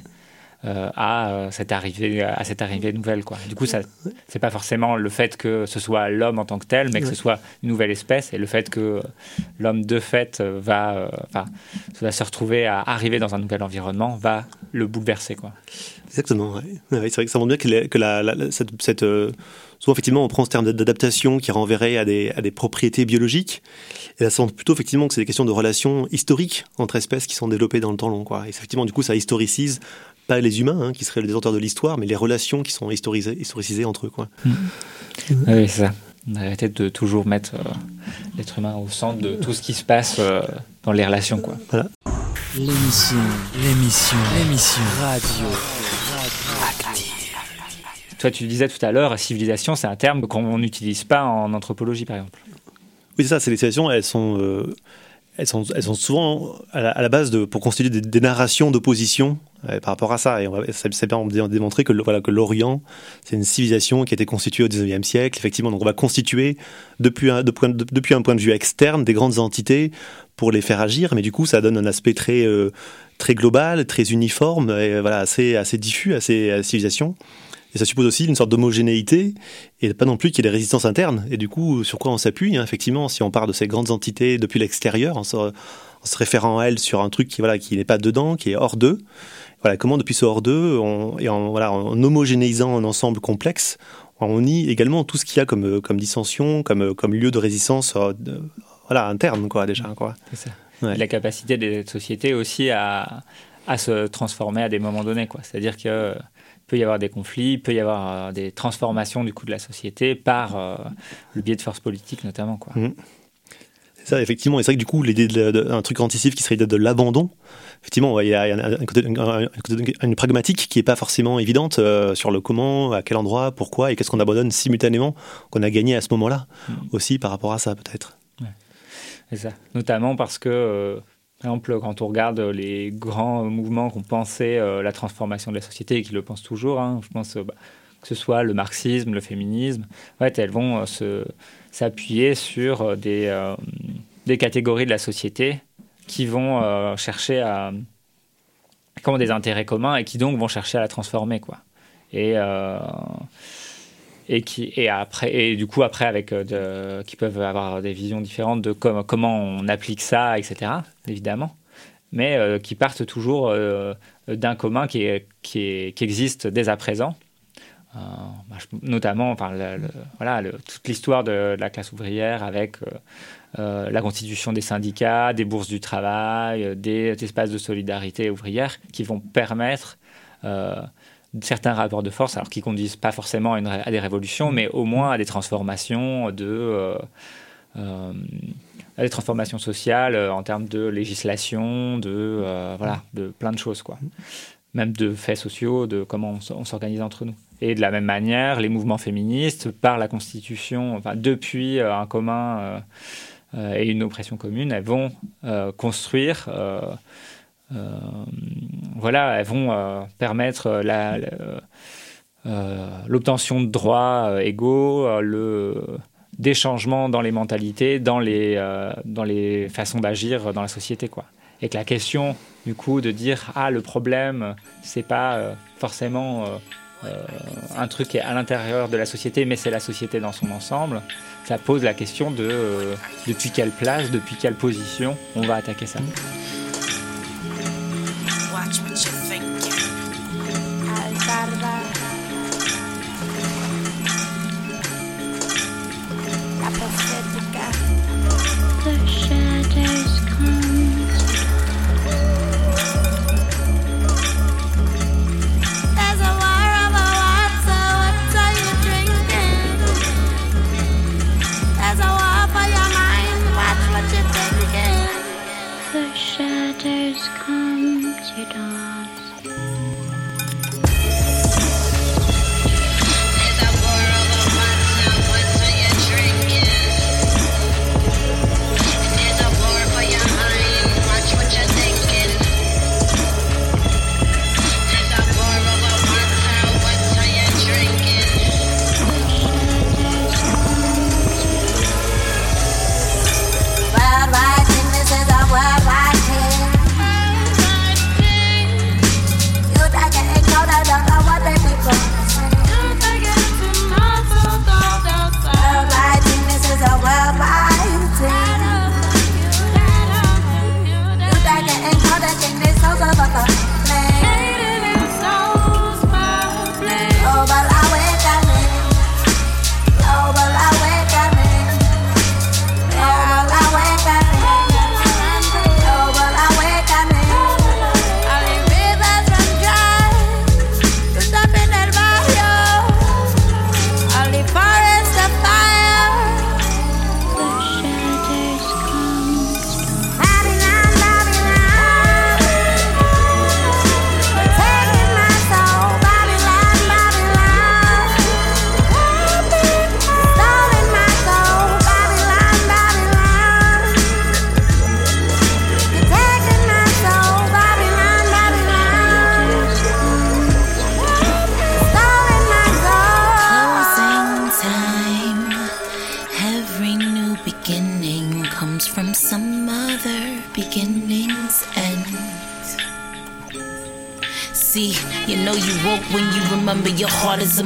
euh, à, euh, cette arrivée, à cette arrivée nouvelle. Quoi. Du coup, ce n'est pas forcément le fait que ce soit l'homme en tant que tel, mais que ce soit une nouvelle espèce et le fait que l'homme de fait va, euh, va se retrouver à arriver dans un nouvel environnement va le bouleverser. Quoi. Exactement, c'est vrai que ça montre bien que, que la, cette, cette souvent effectivement on prend ce terme d'adaptation qui renverrait à des, à des, propriétés biologiques. Et là, ça montre plutôt effectivement que c'est des questions de relations historiques entre espèces qui sont développées dans le temps long. Quoi. Et effectivement, du coup, ça historicise pas les humains hein, qui seraient les auteurs de l'histoire, mais les relations qui sont historisées, historicisées entre eux. Quoi. Mmh. Oui, c'est ça. Arrêter de toujours mettre euh, l'être humain au centre de tout ce qui se passe euh, dans les relations. Quoi. Voilà. L'émission, l'émission, l'émission radio. Toi, tu disais tout à l'heure, civilisation, c'est un terme qu'on n'utilise pas en anthropologie, par exemple. Oui, c'est ça, ces civilisations, elles sont, euh, elles sont, souvent à la, base pour constituer des, narrations d'opposition euh, par rapport à ça. Et on va, ça, permet démontrer que, voilà, que l'Orient, c'est une civilisation qui a été constituée au 19e siècle, effectivement. Donc on va constituer, depuis un, depuis un point de vue externe, des grandes entités pour les faire agir, mais du coup, ça donne un aspect très, euh, très global, très uniforme, et voilà, assez, assez diffus à ces civilisations. Et ça suppose aussi une sorte d'homogénéité et pas non plus qu'il y ait des résistances internes. Et du coup, sur quoi on s'appuie hein, Effectivement, si on part de ces grandes entités depuis l'extérieur, en, se, référant à elles sur un truc qui voilà qui n'est pas dedans, qui est hors d'eux. Voilà, comment depuis ce hors d'eux, et en, voilà, en homogénéisant un ensemble complexe, on nie également tout ce qu'il y a comme, comme dissension, comme, comme lieu de résistance euh, voilà, interne, quoi, déjà. Quoi. Ça. La capacité des sociétés aussi à, à se transformer à des moments donnés. C'est-à-dire que peut y avoir des conflits, peut y avoir euh, des transformations du coup de la société par euh, le biais de forces politiques notamment. Quoi. Mmh. C'est ça, effectivement. Et c'est vrai que du coup, l'idée d'un truc anticif qui serait l'idée de l'abandon, effectivement, il y a, une, pragmatique qui n'est pas forcément évidente euh, sur le comment, à quel endroit, pourquoi et qu'est-ce qu'on abandonne simultanément qu'on a gagné à ce moment-là mmh. aussi par rapport à ça peut-être. C'est ça. Notamment parce que par exemple, quand on regarde les grands mouvements qui ont pensé euh, la transformation de la société et qui le pensent toujours, hein, je pense euh, bah, que ce soit le marxisme, le féminisme, en elles vont euh, s'appuyer sur des, des catégories de la société qui vont chercher à, qui ont des intérêts communs et qui donc vont chercher à la transformer, quoi. Et et qui et après et du coup après avec de, qui peuvent avoir des visions différentes de comment on applique ça etc évidemment. Mais qui partent toujours d'un commun qui, qui, existe dès à présent. Euh, bah, notamment enfin, voilà, toute l'histoire de, la classe ouvrière avec euh, euh, la constitution des syndicats, des bourses du travail, des, espaces de solidarité ouvrière qui vont permettre certains rapports de force, alors qui conduisent pas forcément à, des révolutions, mais au moins à des transformations de à des transformations sociales en termes de législation, de voilà, de plein de choses quoi, même de faits sociaux, de comment on s'organise entre nous. Et de la même manière, les mouvements féministes, par la Constitution, enfin, depuis euh, un commun euh, euh, et une oppression commune, elles vont construire, voilà, elles vont permettre l'obtention de droits égaux, le, des changements dans les mentalités, dans les, dans les façons d'agir dans la société, quoi. Et que la question, du coup, de dire ah le problème, c'est pas forcément euh, un truc à l'intérieur de la société, mais c'est la société dans son ensemble, ça pose la question de euh, depuis quelle place, depuis quelle position on va attaquer ça.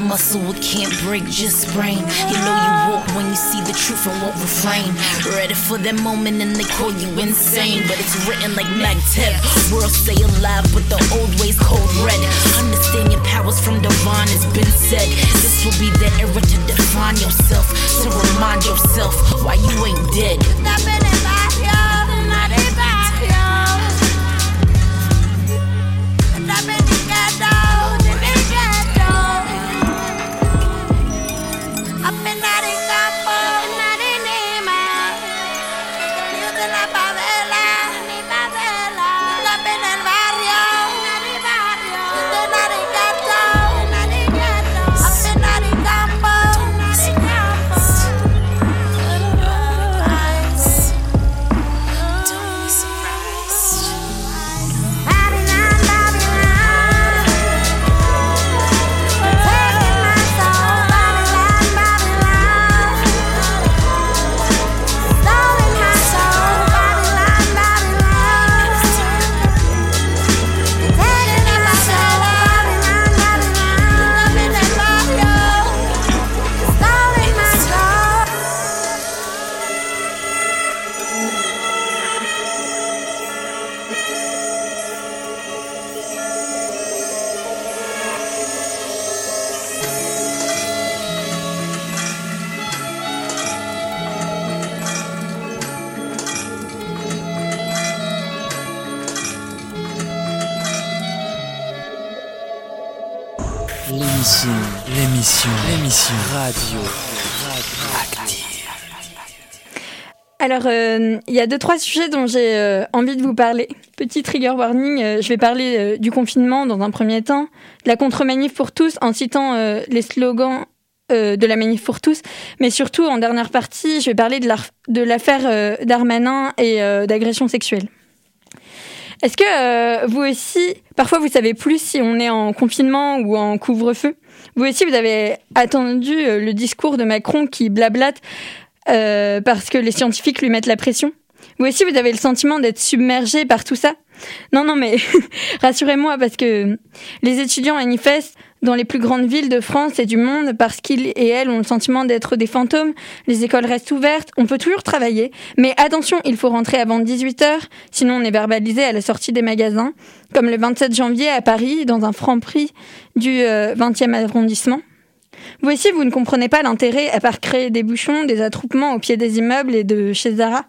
Muscle, it can't break, just sprain. You know you walk when you see the truth and won't refrain. Ready for that moment and they call you insane, but it's written like Magtep. World stay alive, but the old ways cold red. Understand your powers from divine has been said. This will be the era to define yourself, to remind yourself why you ain't dead. Euh, y a deux, trois sujets dont j'ai euh, envie de vous parler. Petit trigger warning, euh, je vais parler du confinement dans un premier temps, de la contre-manif pour tous en citant les slogans de la manif pour tous, mais surtout en dernière partie, je vais parler de l'affaire Darmanin et d'agression sexuelle. Est-ce que vous aussi, parfois vous savez plus si on est en confinement ou en couvre-feu? Vous aussi, vous avez attendu le discours de Macron qui blablate euh, parce que les scientifiques lui mettent la pression. Vous aussi, vous avez le sentiment d'être submergé par tout ça? Non, non, mais rassurez-moi, parce que les étudiants manifestent dans les plus grandes villes de France et du monde parce qu'ils et elles ont le sentiment d'être des fantômes. Les écoles restent ouvertes, on peut toujours travailler, mais attention, il faut rentrer avant 18h, sinon on est verbalisé à la sortie des magasins, comme le 27 janvier à Paris, dans un franc prix du 20e euh, arrondissement. Vous aussi, vous ne comprenez pas l'intérêt à part créer des bouchons, des attroupements au pied des immeubles et de chez Zara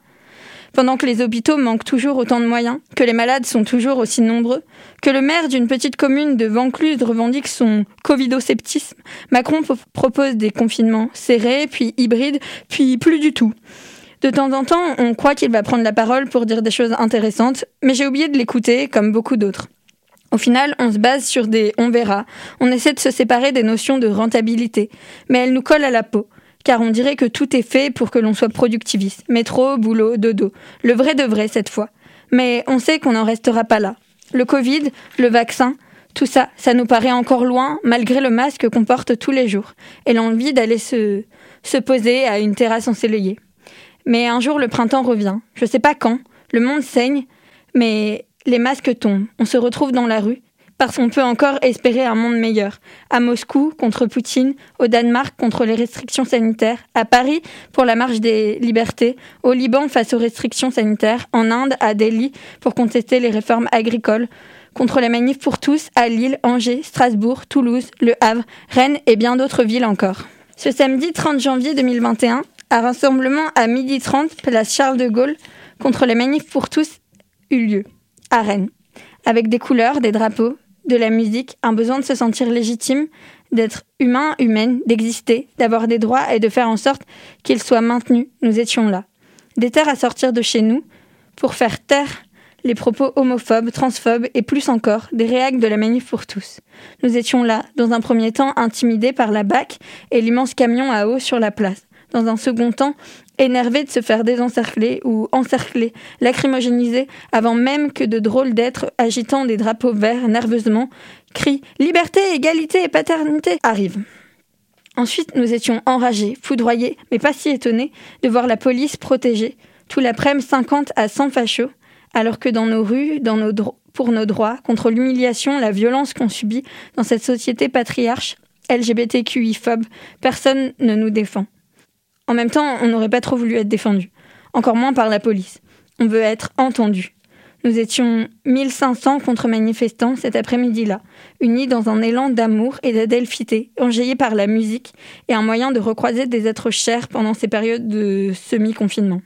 pendant que les hôpitaux manquent toujours autant de moyens, que les malades sont toujours aussi nombreux, que le maire d'une petite commune de Vaucluse revendique son covidosceptisme, Macron propose des confinements serrés, puis hybrides, puis plus du tout. De temps en temps, on croit qu'il va prendre la parole pour dire des choses intéressantes, mais j'ai oublié de l'écouter, comme beaucoup d'autres. Au final, on se base sur des on verra. On essaie de se séparer des notions de rentabilité, mais elles nous collent à la peau. Car on dirait que tout est fait pour que l'on soit productiviste. Métro, boulot, dodo. Le vrai de vrai cette fois. Mais on sait qu'on n'en restera pas là. Le Covid, le vaccin, tout ça, ça nous paraît encore loin malgré le masque qu'on porte tous les jours et l'envie d'aller se, se poser à une terrasse ensoleillée. Mais un jour, le printemps revient. Je sais pas quand. Le monde saigne. Mais les masques tombent, on se retrouve dans la rue, parce qu'on peut encore espérer un monde meilleur. À Moscou, contre Poutine, au Danemark, contre les restrictions sanitaires, à Paris, pour la marche des libertés, au Liban, face aux restrictions sanitaires, en Inde, à Delhi, pour contester les réformes agricoles, contre les manifs pour tous, à Lille, Angers, Strasbourg, Toulouse, Le Havre, Rennes et bien d'autres villes encore. Ce samedi 30 janvier 2021, un rassemblement à midi 30, place Charles de Gaulle, contre les manifs pour tous, eut lieu à Rennes, avec des couleurs, des drapeaux, de la musique, un besoin de se sentir légitime, d'être humain, humaine, d'exister, d'avoir des droits et de faire en sorte qu'ils soient maintenus. Nous étions là. Des terres à sortir de chez nous pour faire taire les propos homophobes, transphobes et plus encore des réacts de la manif pour tous. Nous étions là, dans un premier temps intimidés par la BAC et l'immense camion à eau sur la place. Dans un second temps, énervé de se faire désencercler ou encercler, lacrymogéniser, avant même que de drôles d'êtres agitant des drapeaux verts nerveusement crient Liberté, égalité et paternité arrivent. Ensuite, nous étions enragés, foudroyés, mais pas si étonnés de voir la police protéger, tout l'après-midi 50 à 100 fachos, alors que dans nos rues, pour nos droits, contre l'humiliation, la violence qu'on subit dans cette société patriarche, LGBTQI-phobe, personne ne nous défend. En même temps, on n'aurait pas trop voulu être défendu, encore moins par la police. On veut être entendu. Nous étions 1500 contre-manifestants cet après-midi-là, unis dans un élan d'amour et d'adelphité, enjaillés par la musique et un moyen de recroiser des êtres chers pendant ces périodes de semi-confinement.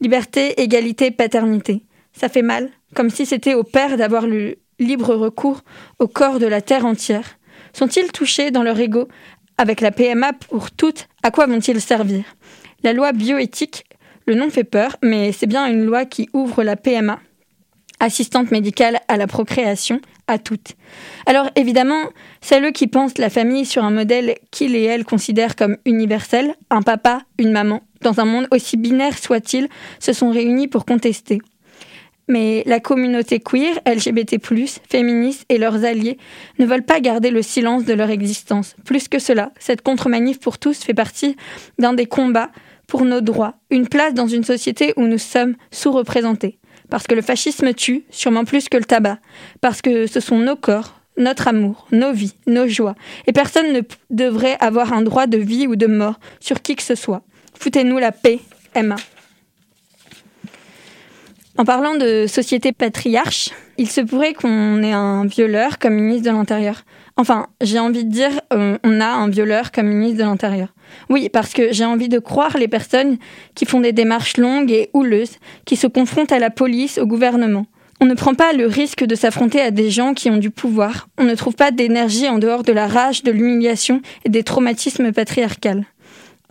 Liberté, égalité, paternité. Ça fait mal, comme si c'était au père d'avoir le libre recours au corps de la terre entière. Sont-ils touchés dans leur ego avec la PMA pour toutes, à quoi vont-ils servir? La loi bioéthique, le nom fait peur, mais c'est bien une loi qui ouvre la PMA, assistante médicale à la procréation, à toutes. Alors évidemment, celles qui pensent la famille sur un modèle qu'ils et elles considèrent comme universel, un papa, une maman, dans un monde aussi binaire soit-il, se sont réunis pour contester. Mais la communauté queer, LGBT+, féministe et leurs alliés ne veulent pas garder le silence de leur existence. Plus que cela, cette contre-manif pour tous fait partie d'un des combats pour nos droits, une place dans une société où nous sommes sous-représentés. Parce que le fascisme tue, sûrement plus que le tabac. Parce que ce sont nos corps, notre amour, nos vies, nos joies. Et personne ne devrait avoir un droit de vie ou de mort sur qui que ce soit. Foutez-nous la paix, Emma. En parlant de société patriarche, il se pourrait qu'on ait un violeur comme ministre de l'Intérieur. Enfin, j'ai envie de dire, on a un violeur comme ministre de l'Intérieur. Oui, parce que j'ai envie de croire les personnes qui font des démarches longues et houleuses, qui se confrontent à la police, au gouvernement. On ne prend pas le risque de s'affronter à des gens qui ont du pouvoir. On ne trouve pas d'énergie en dehors de la rage, de l'humiliation et des traumatismes patriarcals.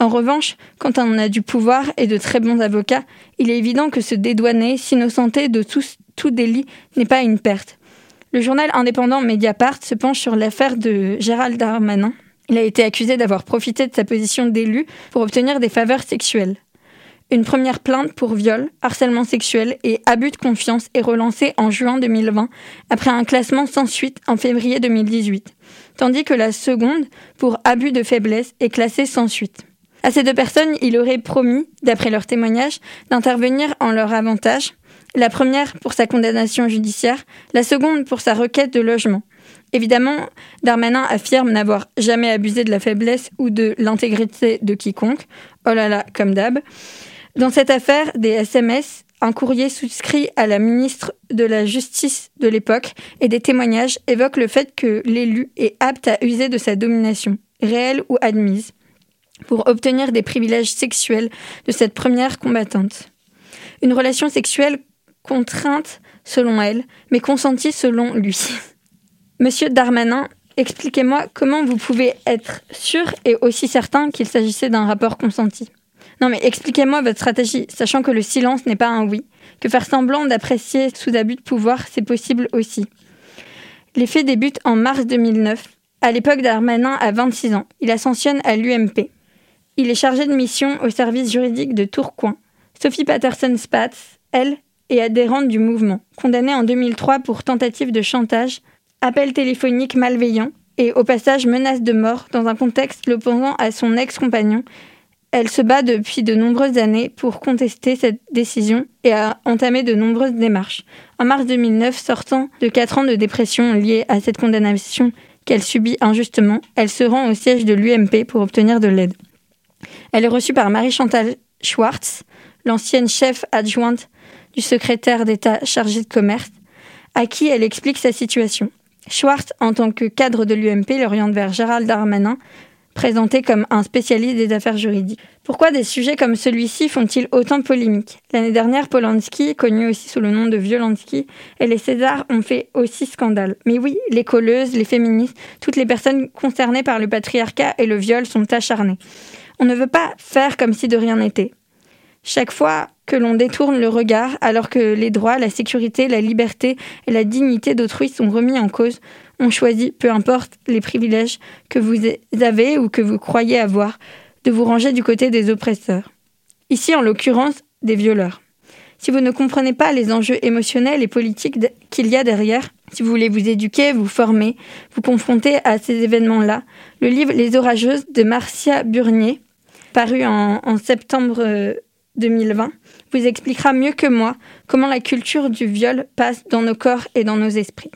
En revanche, quand on a du pouvoir et de très bons avocats, il est évident que se dédouaner, s'innocenter de tout, tout délit n'est pas une perte. Le journal indépendant Mediapart se penche sur l'affaire de Gérald Darmanin. Il a été accusé d'avoir profité de sa position d'élu pour obtenir des faveurs sexuelles. Une première plainte pour viol, harcèlement sexuel et abus de confiance est relancée en juin 2020, après un classement sans suite en février 2018, tandis que la seconde, pour abus de faiblesse, est classée sans suite. À ces deux personnes, il aurait promis, d'après leurs témoignages, d'intervenir en leur avantage, la première pour sa condamnation judiciaire, la seconde pour sa requête de logement. Évidemment, Darmanin affirme n'avoir jamais abusé de la faiblesse ou de l'intégrité de quiconque. Oh là là, comme d'hab. Dans cette affaire, des SMS, un courrier souscrit à la ministre de la Justice de l'époque et des témoignages évoquent le fait que l'élu est apte à user de sa domination, réelle ou admise, pour obtenir des privilèges sexuels de cette première combattante. Une relation sexuelle contrainte selon elle, mais consentie selon lui. Monsieur Darmanin, expliquez-moi comment vous pouvez être sûr et aussi certain qu'il s'agissait d'un rapport consenti. Non mais expliquez-moi votre stratégie, sachant que le silence n'est pas un oui, que faire semblant d'apprécier sous abus de pouvoir, c'est possible aussi. Les faits débutent en mars 2009. À l'époque, Darmanin a 26 ans. Il ascensionne à l'UMP. Il est chargé de mission au service juridique de Tourcoing. Sophie Patterson-Spatz, elle, est adhérente du mouvement, condamnée en 2003 pour tentative de chantage, appel téléphonique malveillant et au passage menace de mort dans un contexte l'opposant à son ex-compagnon. Elle se bat depuis de nombreuses années pour contester cette décision et a entamé de nombreuses démarches. En mars 2009, sortant de 4 ans de dépression liée à cette condamnation qu'elle subit injustement, elle se rend au siège de l'UMP pour obtenir de l'aide. Elle est reçue par Marie-Chantal Schwartz, l'ancienne chef adjointe du secrétaire d'État chargé de commerce, à qui elle explique sa situation. Schwartz, en tant que cadre de l'UMP, l'oriente vers Gérald Darmanin, présenté comme un spécialiste des affaires juridiques. Pourquoi des sujets comme celui-ci font-ils autant polémique L'année dernière, Polanski, connu aussi sous le nom de Violansky, et les Césars ont fait aussi scandale. Mais oui, les colleuses, les féministes, toutes les personnes concernées par le patriarcat et le viol sont acharnées. On ne veut pas faire comme si de rien n'était. Chaque fois que l'on détourne le regard, alors que les droits, la sécurité, la liberté et la dignité d'autrui sont remis en cause, on choisit, peu importe les privilèges que vous avez ou que vous croyez avoir, de vous ranger du côté des oppresseurs. Ici, en l'occurrence, des violeurs. Si vous ne comprenez pas les enjeux émotionnels et politiques qu'il y a derrière, si vous voulez vous éduquer, vous former, vous confronter à ces événements-là, le livre Les Orageuses de Marcia Burnier, paru en, en septembre 2020, vous expliquera mieux que moi comment la culture du viol passe dans nos corps et dans nos esprits.